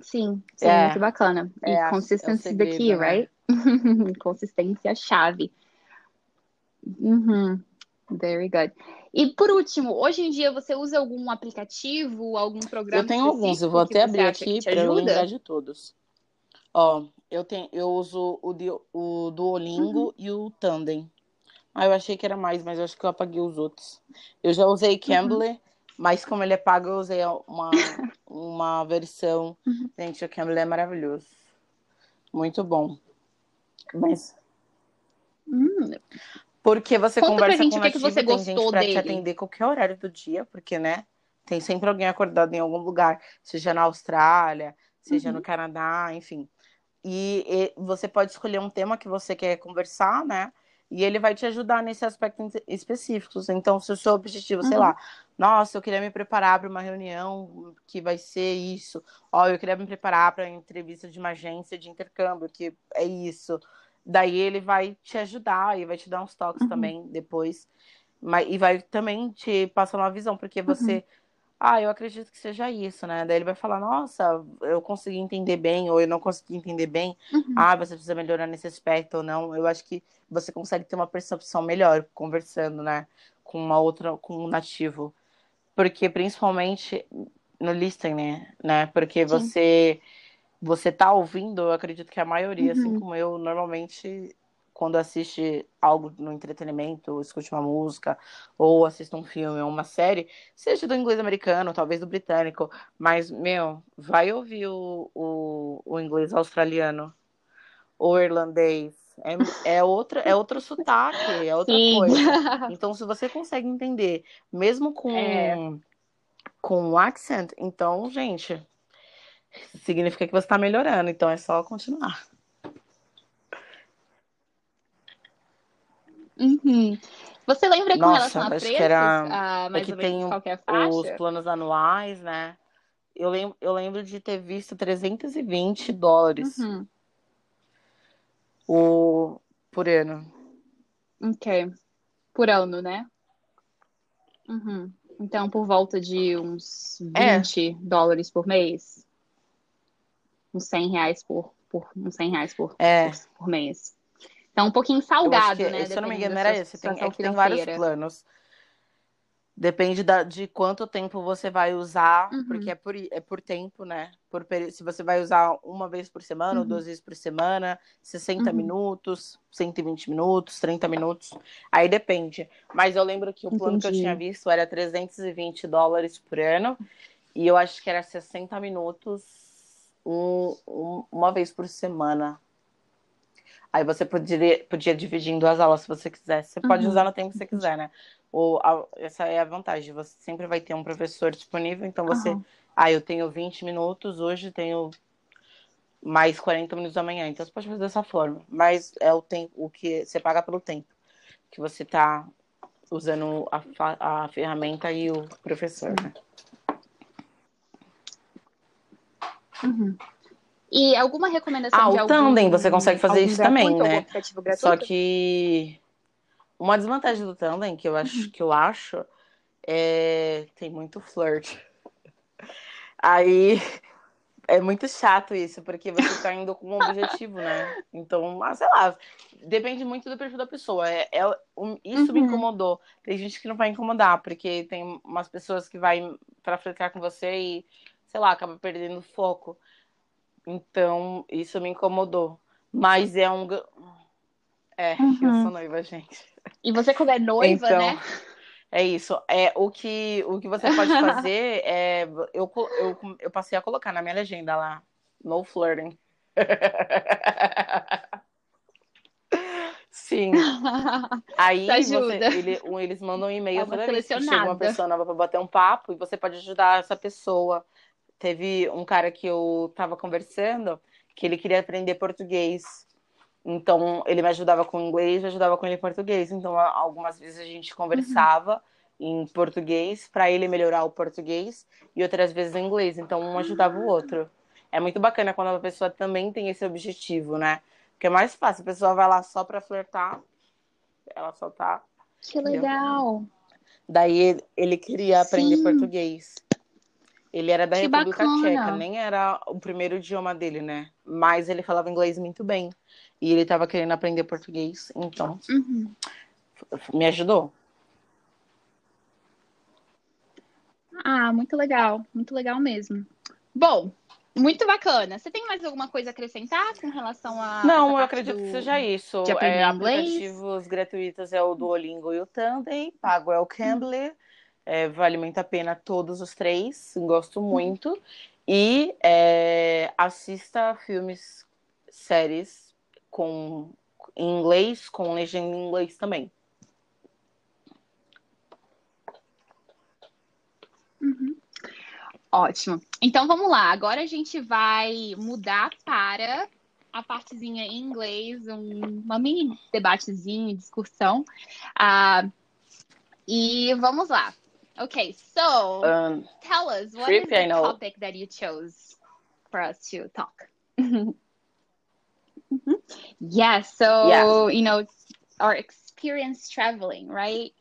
Sim, sim, é, muito bacana. E é, consistency é the key, né? right? Consistência chave. Uhum. Very good. E por último, hoje em dia você usa algum aplicativo, algum programa? Eu tenho alguns, eu vou até abrir aqui para eu lembrar de todos. Ó, eu tenho, eu uso o, o Duolingo uhum. e o Tandem. Ah, eu achei que era mais, mas eu acho que eu apaguei os outros. Eu já usei Cambly, uhum. Mas como ele é pago, eu usei uma, uma versão. Uhum. Gente, o Cambly é maravilhoso. Muito bom. Mas. Hum. Porque você Conta conversa gente com o que, que você tem gostou gente pra dele. te atender qualquer horário do dia, porque, né? Tem sempre alguém acordado em algum lugar, seja na Austrália, seja Uhum. no Canadá, enfim. E, e você pode escolher um tema que você quer conversar, né? E ele vai te ajudar nesse aspecto específicos. Então, se o seu objetivo, sei Uhum. lá, nossa, eu queria me preparar para uma reunião que vai ser isso. Ó, eu queria me preparar para entrevista de uma agência de intercâmbio, que é isso. Daí ele vai te ajudar e vai te dar uns toques Uhum. também depois. Mas, e vai também te passar uma visão, porque Uhum. Ah, eu acredito que seja isso, né? Daí ele vai falar, nossa, eu consegui entender bem, ou eu não consegui entender bem. Uhum. Ah, você precisa melhorar nesse aspecto ou não. Eu acho que você consegue ter uma percepção melhor conversando, né? Com uma outra, com um nativo. Porque principalmente no listening, né? Porque Sim. você você tá ouvindo, eu acredito que a maioria, assim Uhum. como eu, normalmente, quando assiste algo no entretenimento, ou escute uma música, ou assiste um filme ou uma série, seja do inglês americano, talvez do britânico, mas, meu, vai ouvir o, o, o inglês australiano, ou irlandês. É, é, outra, é outro sotaque, é outra Sim. coisa. Então, se você consegue entender, mesmo com, É. com o accent, então, gente, significa que você está melhorando. Então, é só continuar. Uhum. Você lembra com Nossa, relação a preços? que era- Ah, É mais que ou menos tem qual que é a os faixa? planos anuais, né? Eu lembro, eu lembro de ter visto 320 dólares Uhum. o, por ano. Ok. Por ano, né? Uhum. Então, por volta de uns É. 20 dólares por mês. Uns 100 reais por, por, uns 100 reais por, É. por, por mês. Então, um pouquinho salgado, que, né? se eu não me engano, era esse. Tem, é que tem vários planos. Depende da, de quanto tempo você vai usar, Uhum. porque é por, é por tempo, né? Por, se você vai usar uma vez por semana ou Uhum. duas vezes por semana, 60 Uhum. minutos, 120 minutos, 30 minutos. Aí depende. Mas eu lembro que o plano que eu Entendi. tinha visto era 320 dólares por ano. E eu acho que era 60 minutos um- um- uma vez por semana. Aí você poderia, podia dividir em duas aulas se você quisesse. Você pode Uhum. usar no tempo que você quiser, né? Ou, a- essa é a vantagem. Você sempre vai ter um professor disponível, então você. Aham. Ah, eu tenho 20 minutos, hoje tenho mais 40 minutos amanhã. Então você pode fazer dessa forma. Mas é o tempo, o que você paga pelo tempo que você tá usando a, a ferramenta e o professor, né? Uhum. E alguma recomendação Ah, de o algum, Tandem, você consegue fazer isso também, gratuito, né? Só que uma desvantagem do Tandem, que eu acho, que eu acho, é tem muito flirt. Aí é muito chato isso, porque você tá indo com um objetivo, né? Então, ah, sei lá, depende muito do perfil da pessoa. É, é- isso me Uhum. incomodou. Tem gente que não vai incomodar, porque tem umas pessoas que vai pra flertar com você e, sei lá, acaba perdendo o foco. Então, isso me incomodou. Mas é um. É, eu Uhum. sou noiva, gente. E você, como é noiva, Então, né? É isso. É, o, que, o que você pode fazer é. Eu, eu, eu passei a colocar na minha legenda lá. No flirting. Sim. Aí você, ele- eles mandam um e-mail toda vez que chega uma pessoa nova pra bater um papo e você pode ajudar essa pessoa. Teve um cara que eu tava conversando que ele queria aprender português. Então, ele me ajudava com inglês, eu ajudava com ele em português. Então, algumas vezes a gente conversava em português para ele melhorar o português e outras vezes em inglês. Então um ajudava o outro. É muito bacana quando a pessoa também tem esse objetivo, né? Porque é mais fácil, a pessoa vai lá só para flertar, ela só tá. Que legal! Daí ele, ele queria aprender Sim. português. Ele era da que República bacana. Tcheca, nem era o primeiro idioma dele, né? Mas ele falava inglês muito bem. E ele estava querendo aprender português, então uhum. me ajudou. Ah, muito legal, muito legal mesmo. Bom, muito bacana. Você tem mais alguma coisa a acrescentar com relação a. Não, eu acredito do... que seja isso. De é, aplicativos gratuitos é o Duolingo e o Tandem, pago é o Cambly. É, vale muito a pena todos os três, gosto muito. E é, assista filmes, séries com em inglês, com legenda em inglês também. Uhum. Ótimo. Então vamos lá. Agora a gente vai mudar para a partezinha em inglês, um, uma mini debatezinho, discussão. Uh, e vamos lá. Okay, so um, tell us what is the topic that you chose for us to talk. mm-hmm. Yeah, so yeah. you know our experience traveling, right?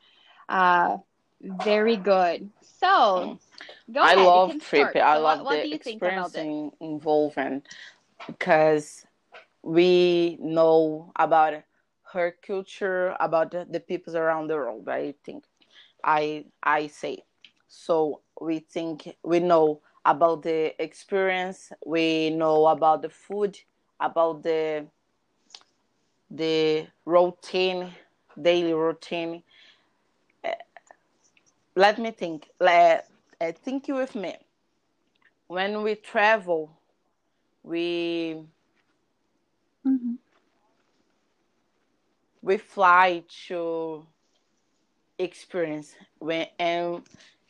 Uh, very good. So mm. Go I ahead, love trip. I love what, what the experiencing involvement because we know about her culture, about the peoples around the world. I think I I say so. We think we know about the experience. We know about the food, about the the routine, daily routine. Uh, let me think. Let uh, think with me. When we travel, we mm-hmm. we fly to experience when and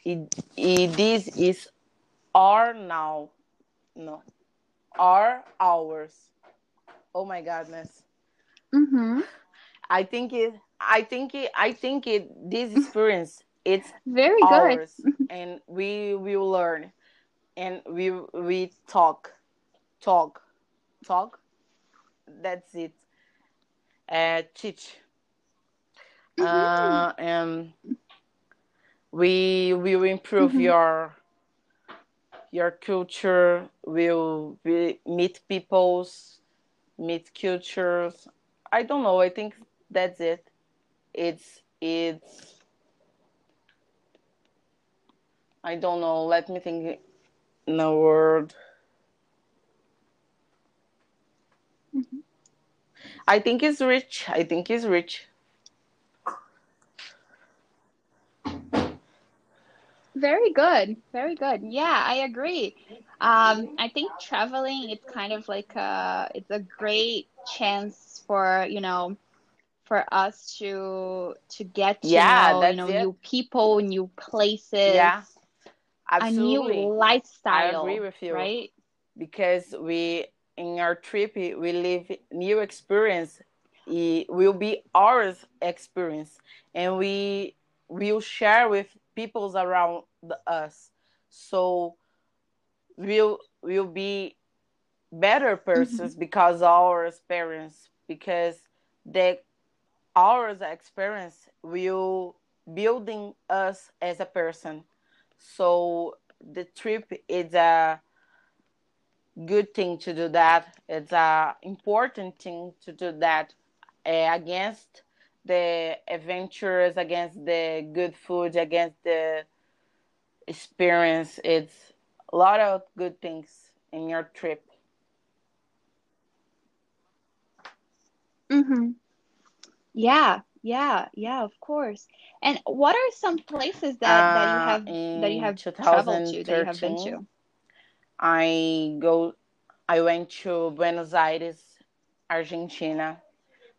it, it, this is our now no our hours. Oh my goodness mm-hmm. i think it i think it i think it this experience it's very ours, good and we will learn and we we talk talk talk. That's it. Uh teach mm-hmm. uh, and we will improve mm-hmm. your your culture will meet peoples meet cultures i don't know i think that's it it's it's I don't know. Let me think in a word. Mm-hmm. I think it's rich. I think it's rich. Very good. Very good. Yeah, I agree. Um, I think traveling it's kind of like a it's a great chance for, you know, for us to to get to yeah, know, you know, it. new people, new places. Yeah. Absolutely. a new lifestyle. I agree with you. Right? Because we in our trip we live new experience. It will be our experience, and we will share with peoples around us. So we'll we'll be better persons mm-hmm. because our experience because the our experience will building us as a person so the trip is a good thing to do that. It's a important thing to do that uh, against the adventures, against the good food, against the experience. It's a lot of good things in your trip. Mhm. Yeah, yeah, yeah, of course. And what are some places that, uh, that you have that you have traveled to that you have been to? I go I went to Buenos Aires, Argentina.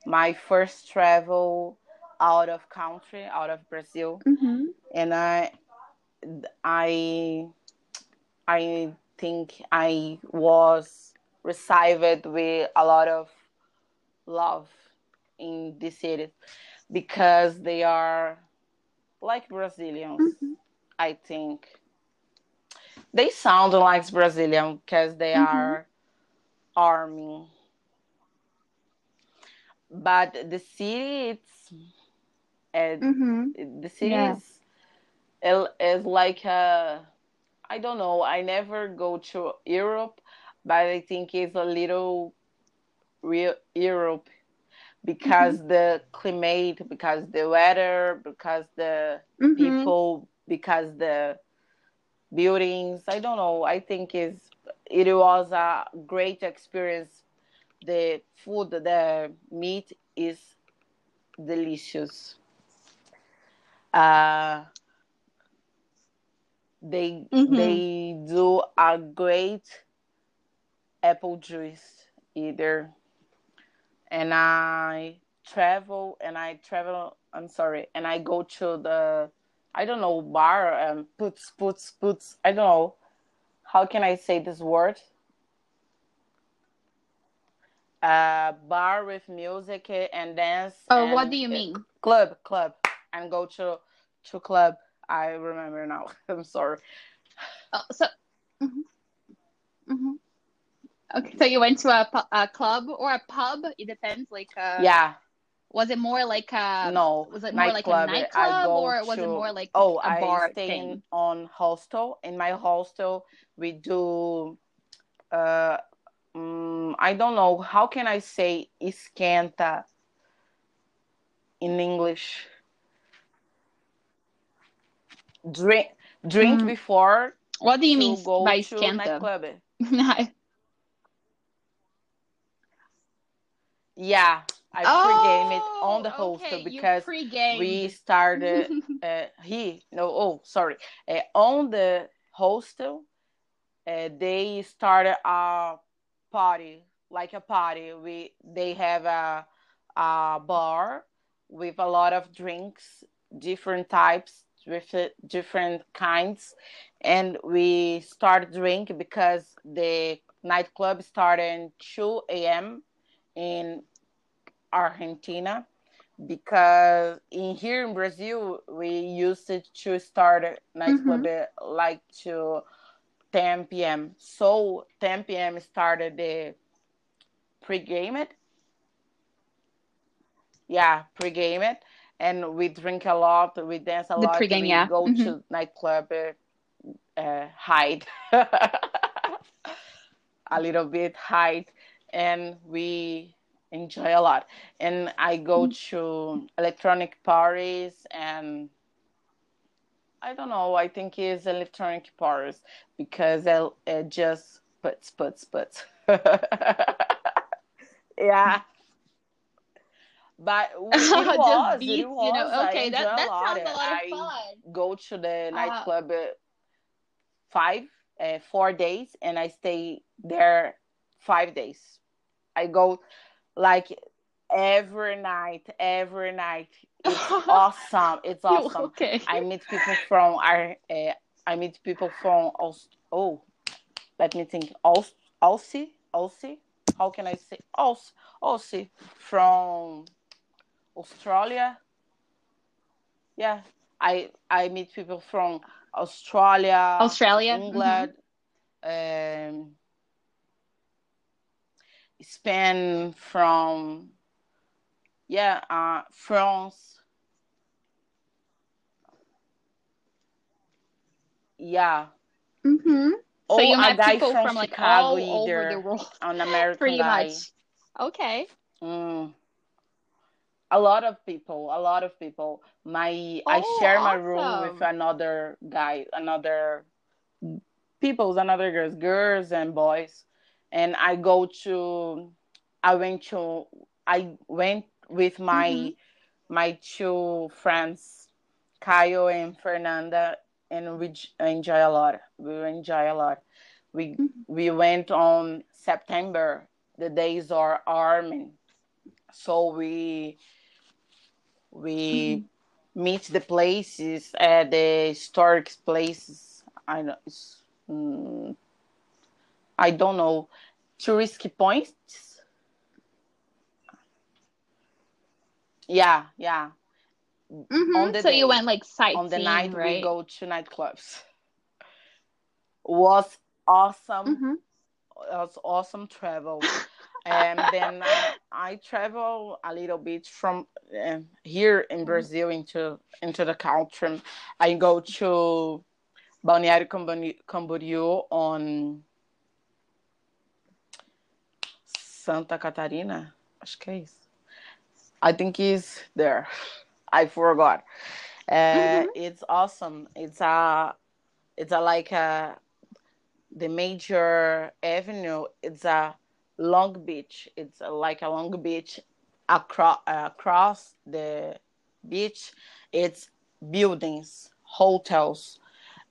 My first travel out of country, out of Brazil. Mm-hmm. And I I I think I was received with a lot of love in this city because they are like Brazilians. Mm-hmm. I think they sound like Brazilian because they mm-hmm. are army. But the city, it's uh, mm-hmm. the city yeah. is, is like a, I don't know. I never go to Europe, but I think it's a little real Europe because mm-hmm. the climate, because the weather, because the mm-hmm. people, because the buildings. I don't know. I think is it was a great experience. The food, the meat is delicious. Uh, they mm-hmm. they do a great apple juice either and I travel and I travel. I'm sorry, and I go to the I don't know bar and puts puts puts. I don't know how can I say this word. Uh, bar with music and dance. Oh, and what do you mean? Club, club, and go to to club. I remember now. I'm sorry. Oh, so. Mm-hmm. Mm-hmm. Okay, so you went to a, a club or a pub? It depends. Like, uh, yeah. Was it more like a no? Was it more like a nightclub or was to, it more like oh, a bar stay on hostel. In my hostel, we do. Uh, um, I don't know how can I say esquenta in English. Drink, drink mm. before. What do you mean go by esquenta? Yeah, I oh, pregame it on the oh, okay. because we started. uh, he no, oh sorry, uh, on the hostel, uh, they started a party like a party. We they have a a bar with a lot of drinks, different types, with different kinds, and we start drinking because the nightclub started 2 a.m. in Argentina because in here in Brazil we used to start nightclub mm-hmm. like to 10 p.m. So 10 p.m. started the pre-game it. Yeah, pre-game it, and we drink a lot, we dance a the lot, pre-game, we yeah. go mm-hmm. to nightclub, uh, uh, hide a little bit, hide, and we enjoy a lot. And I go mm. to electronic parties and I don't know, I think it's electronic parties because it just puts, puts, puts. yeah. But it was, beats, it was. You know, okay, that, that sounds a lot of fun. I go to the nightclub uh, five, uh, four days, and I stay there five days. I go like every night, every night. It's awesome. It's awesome. Okay. I meet people from our. Uh, I meet people from. Oh, let me think. Aussie, Aussie. How can I say Aussie? Aussie from Australia. Yeah, I I meet people from Australia, Australia, England, mm-hmm. um, Spain, from yeah, uh, France. Yeah. Mm-hmm. So oh, you have people from, from like Chicago all either, over the world. An American Pretty guy. much. Okay. Mm. A lot of people, a lot of people. My oh, I share my room with another guy, another people, another girls, girls and boys and I go to I went to I went with my mm-hmm. my two friends Kyle and Fernanda and we enjoy a lot. We enjoy a lot. We mm-hmm. we went on September. The days are arming, so we we mm-hmm. meet the places at the historic places. I know. Mm, I don't know, tourist points. Yeah, yeah. Mhm. On the so you went like sightseeing, on the night right? we go to nightclubs. Was awesome. Mhm. was awesome travel. and then uh, I travel a little bit from uh, here in Brazil into into the country. I go to Balneário Camboriú on Santa Catarina. Acho que é isso. I think he's there. I forgot. Uh, Mhm. It's awesome. It's a, it's a like a, the major avenue. It's a long beach. It's a, like a long beach across across the beach. It's buildings, hotels,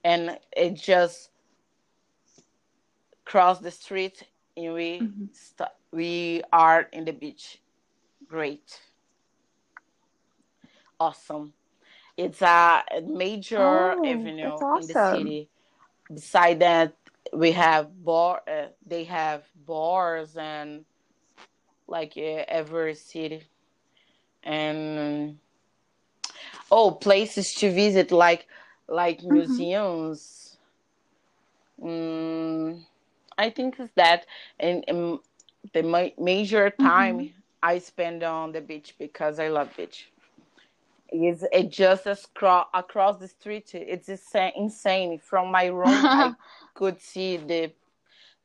and it just cross the street and we Mhm. st- we are in the beach. Great awesome. It's a major Oh, avenue that's in the city. Beside that, we have bar. Uh, they have bars and like uh, every city, and oh, places to visit like like Mhm. museums. Mm, I think it's that, and, and the ma- major time Mhm. I spend on the beach because I love beach is it just across across the street. It's insa- insane. From my room i could see the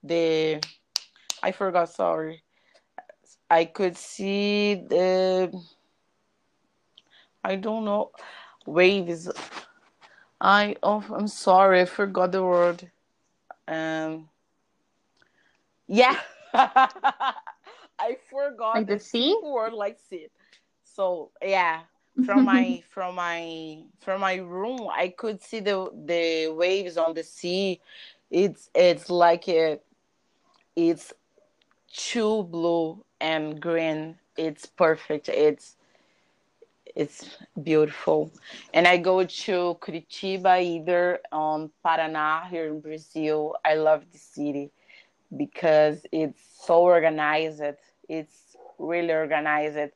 the i forgot sorry. I could see the i don't know waves. I oh i'm sorry i forgot the word. Um yeah. I forgot Like the sea? word like sea. So yeah from my from my from my room i could see the the waves on the sea. It's it's like a, it's too blue and green. It's perfect. It's it's beautiful. And i go to curitiba either on paraná here in brazil. I love the city because it's so organized. It's really organized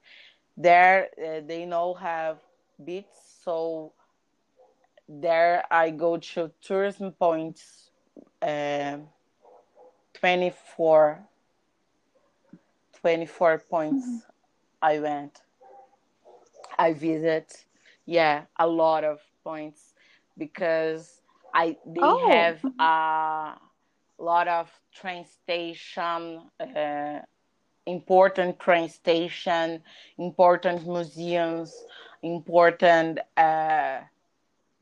there uh, they now have beach so there i go to tourism points uh, 24 24 points Mhm. i went i visit yeah a lot of points because i they Oh. have a lot of train station uh, important train station, important museums, important uh,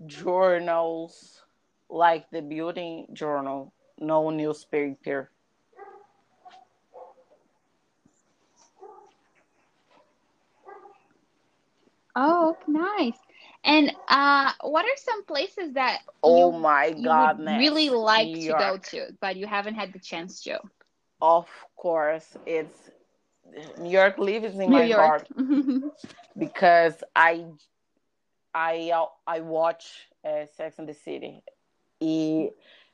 journals, like the Building Journal, no newspaper. Oh, nice. And uh, what are some places that Oh you, my God, really like New to go to, but you haven't had the chance to? Of course, it's New York lives in New my York. heart because I I I watch uh, Sex and the City. E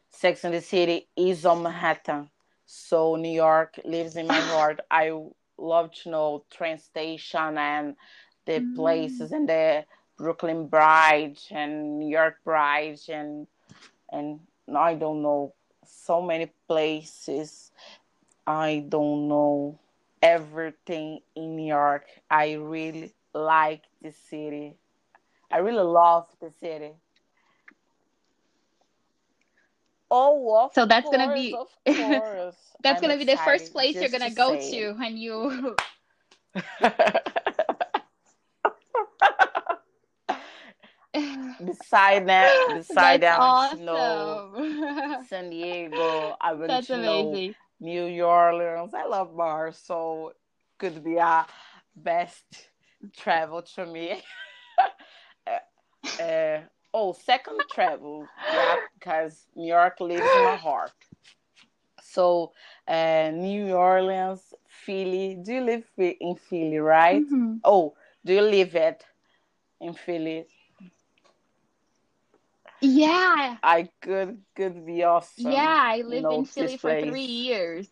Sex and the City is on Manhattan, so New York lives in my heart. I love to know train station and the Mm. places and the Brooklyn Bridge and New York Bridge and and I don't know so many places. I don't know everything in New York. I really like the city. I really love the city. Oh, So that's course, gonna be-. That's I'm going to be the first place you're going to go say to when you. beside that, beside That's that, awesome. San Diego. I want That's to know amazing. New Orleans. I love bars, so could be a best travel to me. uh, uh, oh, second travel, yeah, because New York lives in my heart. So, uh, New Orleans, Philly. Do you live in Philly, right? Mhm. Oh, do you live it in Philly? Yeah. I could could be awesome. Yeah, I lived in Philly for three years.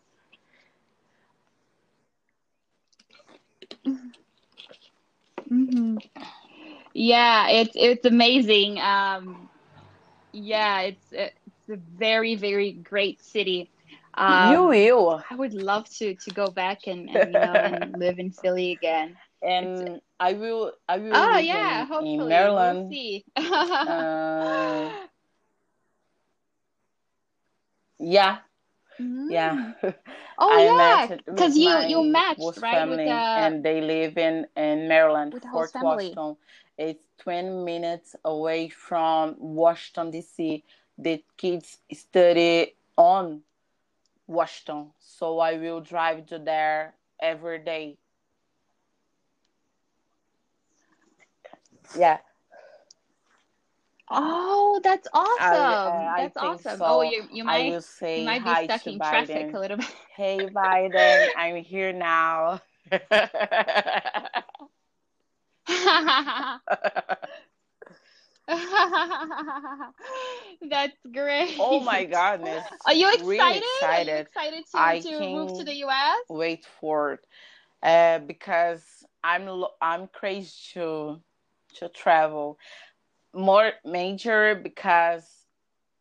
hmm Yeah, it's it's amazing. Um, yeah, it's it's a very very great city. Um, you will. I would love to to go back and, and you know and live in Philly again. And I will. I will. Oh live yeah, in, in Maryland. we'll see. Uh, yeah, Mm. yeah. Oh I yeah, because you you matched host right with family, the and they live in in Maryland, with Fort. Washington. It's 20 minutes away from Washington D.C. The kids study on Washington, so I will drive to there every day. Yeah, Oh, that's awesome. I That's awesome. so. Oh, you you might you might be stuck in traffic a little bit. Hey, Biden, I'm here now. That's great. oh my goodness. Are you Really excited? Are you excited. excited to, I to move to the US? Wait for it. Uh, because I'm I'm crazy to to travel. More major because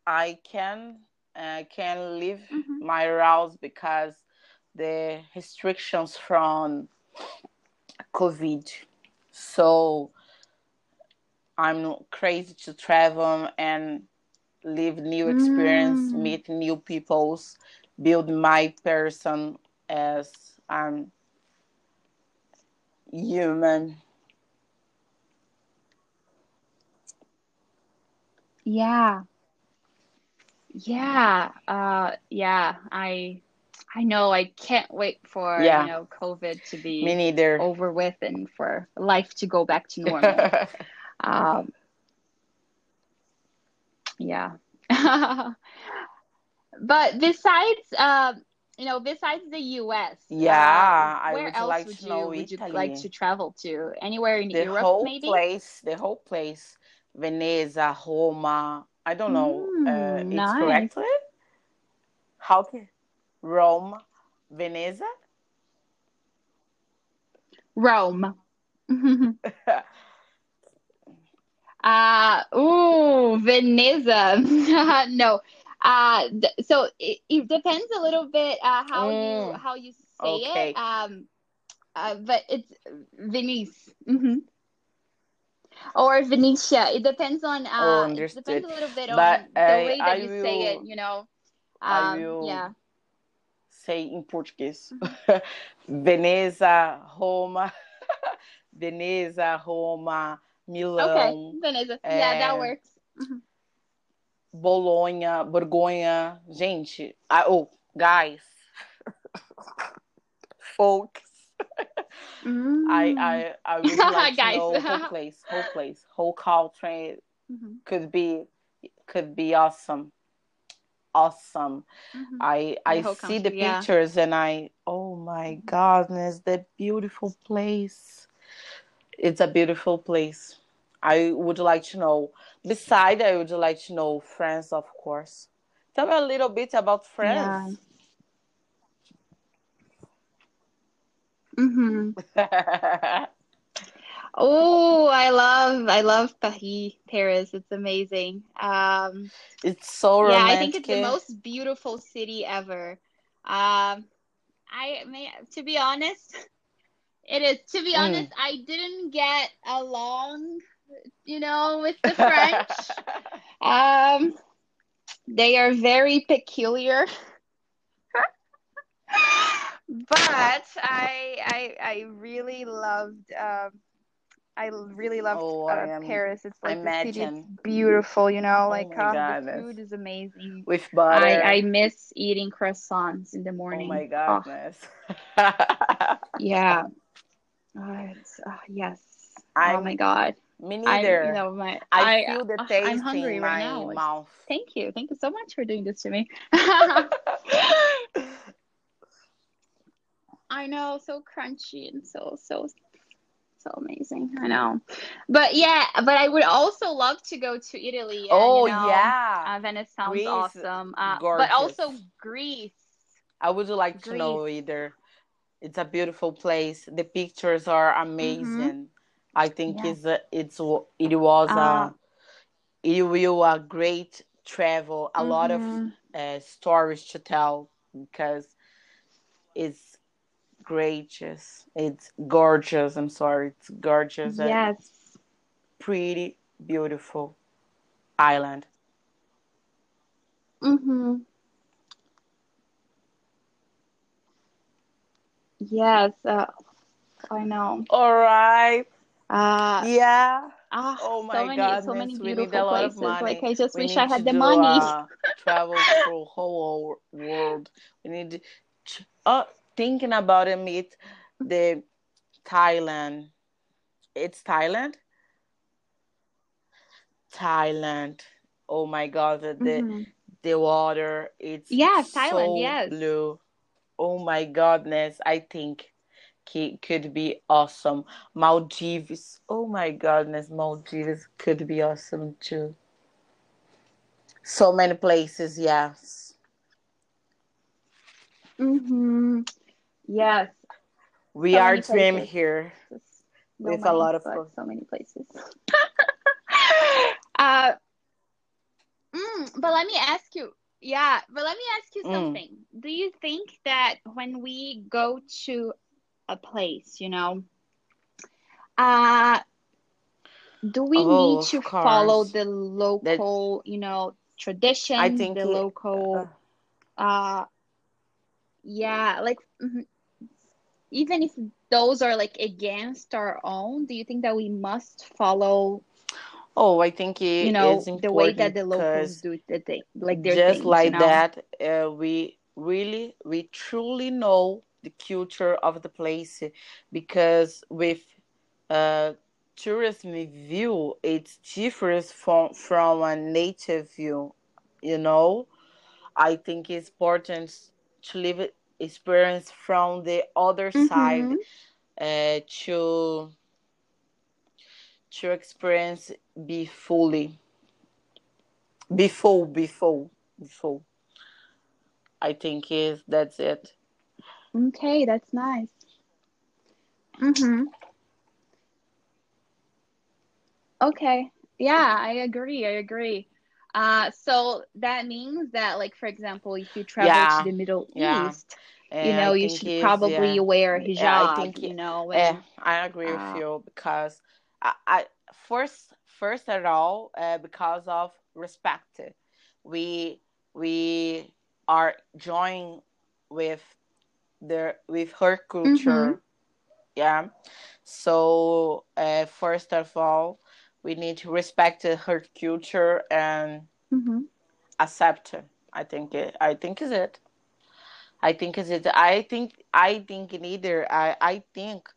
I can uh, can leave Mhm. my house because the restrictions from COVID. So I'm crazy to travel and live new experience, Mm. meet new peoples, build my person as I'm human. Yeah. Yeah. Uh yeah, I I know I can't wait for, Yeah. you know, COVID to be Me neither. over with and for life to go back to normal. um yeah. but besides um you know, besides the US, Yeah, uh, I where would else like would to you know would you like to travel to? Anywhere in the Europe whole maybe? place, the whole place, Veneza, Roma. I don't know. uh, Mm, it's nice. correctly how can Rome, Veneza? Rome. Uh, ooh, Veneza. no. Uh, th- so it, it depends a little bit uh, how you Mm, how you say okay. it. Um, uh, but it's Venice. hmm Or Venetia. It depends on Oh, uh, it understood. depends a little bit But on the I- way that I you say it, will- you know. I Um, will yeah. say in Portuguese. Mm-hmm. Veneza, Roma, Veneza, Roma, Okay, Milão, Veneza. Yeah, that é, works. Mhm. Bolonha, Borgonha. Gente, I, oh, guys, folks, Mm. I, I would like to know whole place, whole place, whole country Mhm, could be, could be awesome, awesome. mhm. I, I whole see the country, yeah. pictures and I, oh my goodness, that beautiful place. It's a beautiful place. I would like to know. Beside, I would like to know France, of course. Tell me a little bit about France. Hmm Oh, I love I love Paris, Paris. It's amazing. Um, it's so romantic. yeah. I think it's the most beautiful city ever. Um, I may to be honest, it is. To be Mm. honest, I didn't get along, you know, with the French. Um, they are very peculiar. but I I I really loved um I really loved Oh, uh, I am- Paris. It's like the city. It's beautiful, you know, Oh like my um, God, the food is amazing. With butter. I I miss eating croissants in the morning. oh morning. my Oh, goodness. yeah. Oh, it's, oh, yes. oh I'm- my God. Me I you know my I, I feel the taste I'm hungry in right my now. mouth. Thank you. Thank you so much for doing this to me. I know, so crunchy and so so so amazing. I know, but yeah, but I would also love to go to Italy. And, oh you know, yeah. uh, Venice sounds Greece, awesome. Uh, but also Greece. I would like to know either. It's a beautiful place. The pictures are Mm-hmm. amazing. I think Yeah. it's a, it's it was Uh, a it will a great travel, a lot of mhm. uh, stories to tell because it's gracious, it's gorgeous. I'm sorry, it's gorgeous and Yes. pretty beautiful island. Mm-hmm. Yes. Uh, I know. All right, Uh, yeah. ah, Oh so my many, so many we need a beautiful lot of places. Like. I just We wish I had the do money. a travel through whole world. We need to, oh, thinking about it, meet the Thailand. It's Thailand. Thailand. Oh my God, the the, Mhm. the water it's Yes, Thailand. Yes. blue. Oh my goodness, I think ki- could be awesome. Maldives. Oh my goodness, Maldives could be awesome too. So many places, yes. Mm-hmm. Yes. We So are many dream places. here Just no with a lot of fun. so many places. uh, mm, but let me ask you, yeah, but let me ask you Mm. something. Do you think that when we go to a place, you know, uh, do we Oh, need of to follow course. the That local, you know, tradition? I think the it, local, uh, uh, yeah, like mhm, even if those are like against our own, do you think that we must follow oh, I think it you know is the way that the locals do the thing like their just things you like know that, uh, we really, we truly know the culture of the place because with uh, tourism view, it differs from from a native view. You know, I think it's important to live it experience from the other side mm-hmm. uh, to to experience be fully be full be full be full. I think is that's it. okay that's nice mm-hmm. okay yeah i agree i agree uh so that means that like for example if you travel to the middle yeah. east you And I know you should probably yeah. wear I think you know and I agree with uh you because I, I first first at all uh, because of respect. We we are joining with the with her mm-hmm. culture. Yeah. So uh, first of all, we need to respect her culture and Mm-hmm. accept. I think it. I think is it. I think is it. I think I think neither. I I think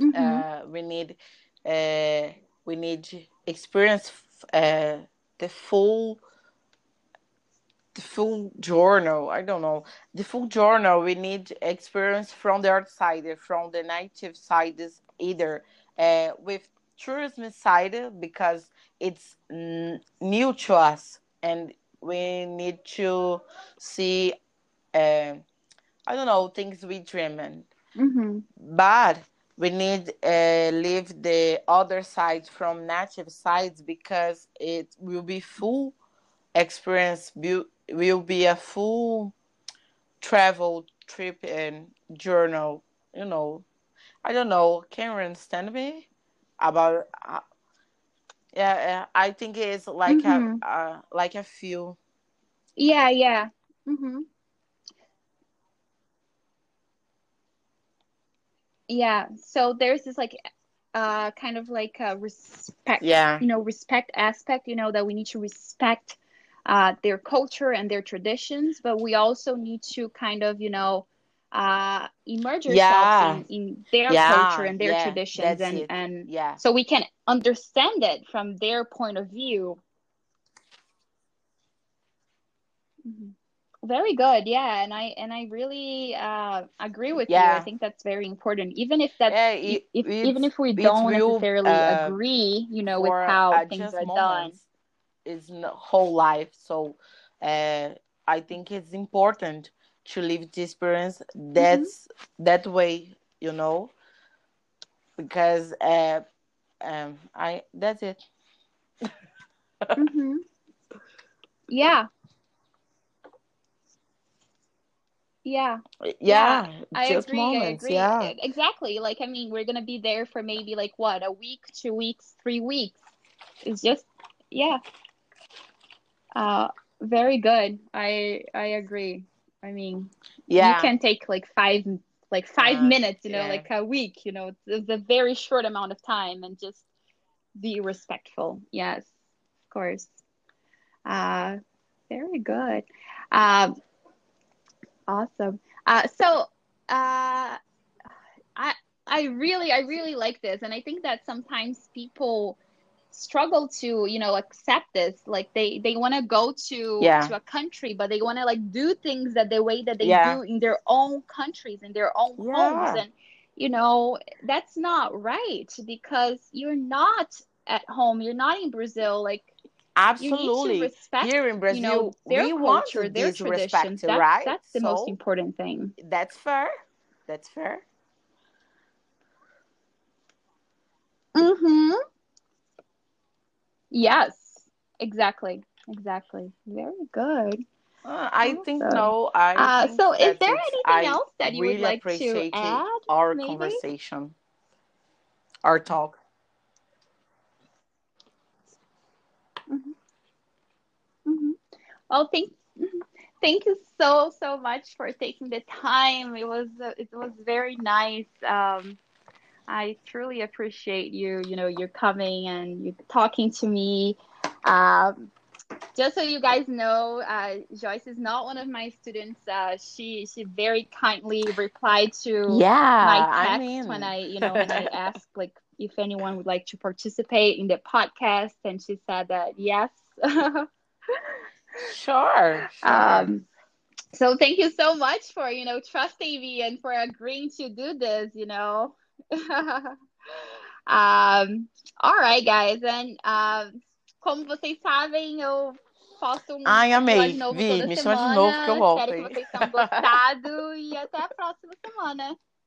Mm-hmm. uh, we need uh, we need experience uh, the full the full journal. I don't know the full journal. We need experience from the outside, from the native sides either uh, with tourism side because it's n- new to us and we need to see. Uh, I don't know things we dream Mm-hmm. but we need uh, leave the other side from native sides because it will be full experience will, will be a full travel trip and journal you know i don't know can you understand me about uh, yeah, yeah i think it's like a Mm-hmm. uh, like a few yeah yeah mm-hmm. Yeah, so there's this like uh kind of like a respect, yeah you know, respect aspect, you know, that we need to respect uh their culture and their traditions, but we also need to kind of, you know, uh immerse ourselves yeah in in their culture and their yeah traditions and and yeah so we can understand it from their point of view. Mhm. Very good. Yeah, and I and I really uh agree with you. I think that's very important. Even if that's yeah if, it, if even if we don't real necessarily uh agree, you know, with how things are done. is whole life so uh i think it's important to live the experience hmm that's that way you know because uh um, I that's it. hmm Yeah. Yeah. Yeah, I just agree. moments. I agree. Yeah. Exactly. Like, I mean, we're gonna be there for maybe like what, a week, two weeks, three weeks. It's just, yeah. Uh, very good. I I agree. I mean, Yeah. you can take like five like five Uh, minutes, you know, yeah. like a week. You know, it's, it's a very short amount of time, and just be respectful. Yes, of course. Uh, very good. Um, awesome. Uh, so, uh, I I really I really like this, and I think that sometimes people struggle to you know accept this like they they want to go to Yeah. to a country but they want to like do things that the way that they Yeah. do in their own countries in their own Yeah. homes and you know that's not right because you're not at home you're not in brazil like Absolutely. respect Here in Brazil, you know their we want culture their this respect, traditions that's, right? that's the most important thing that's fair. That's fair. mm-hmm yes. Exactly. Exactly. Very good. Uh, I think no. I Uh, think so is there anything I else that you really would like to appreciate add our maybe? conversation, our talk. hmm hmm well thank mhm. thank you so so much for taking the time. It was uh, it was very nice um i truly appreciate you you know you're coming and you're talking to me um just so you guys know, uh, Joyce is not one of my students. Uh, she she very kindly replied to my Yeah, I text when I you know when I asked like if anyone would like to participate in the podcast, and she said that yes. sure, sure. um, so thank you so much for you know trusting me and for agreeing to do this. You know. um, all right, guys, and um, como vocês sabem, eu posto um Ai, amei. novo Vi, toda me chama de novo que eu semana. volto, Espero que vocês tenham gostado e até a próxima semana.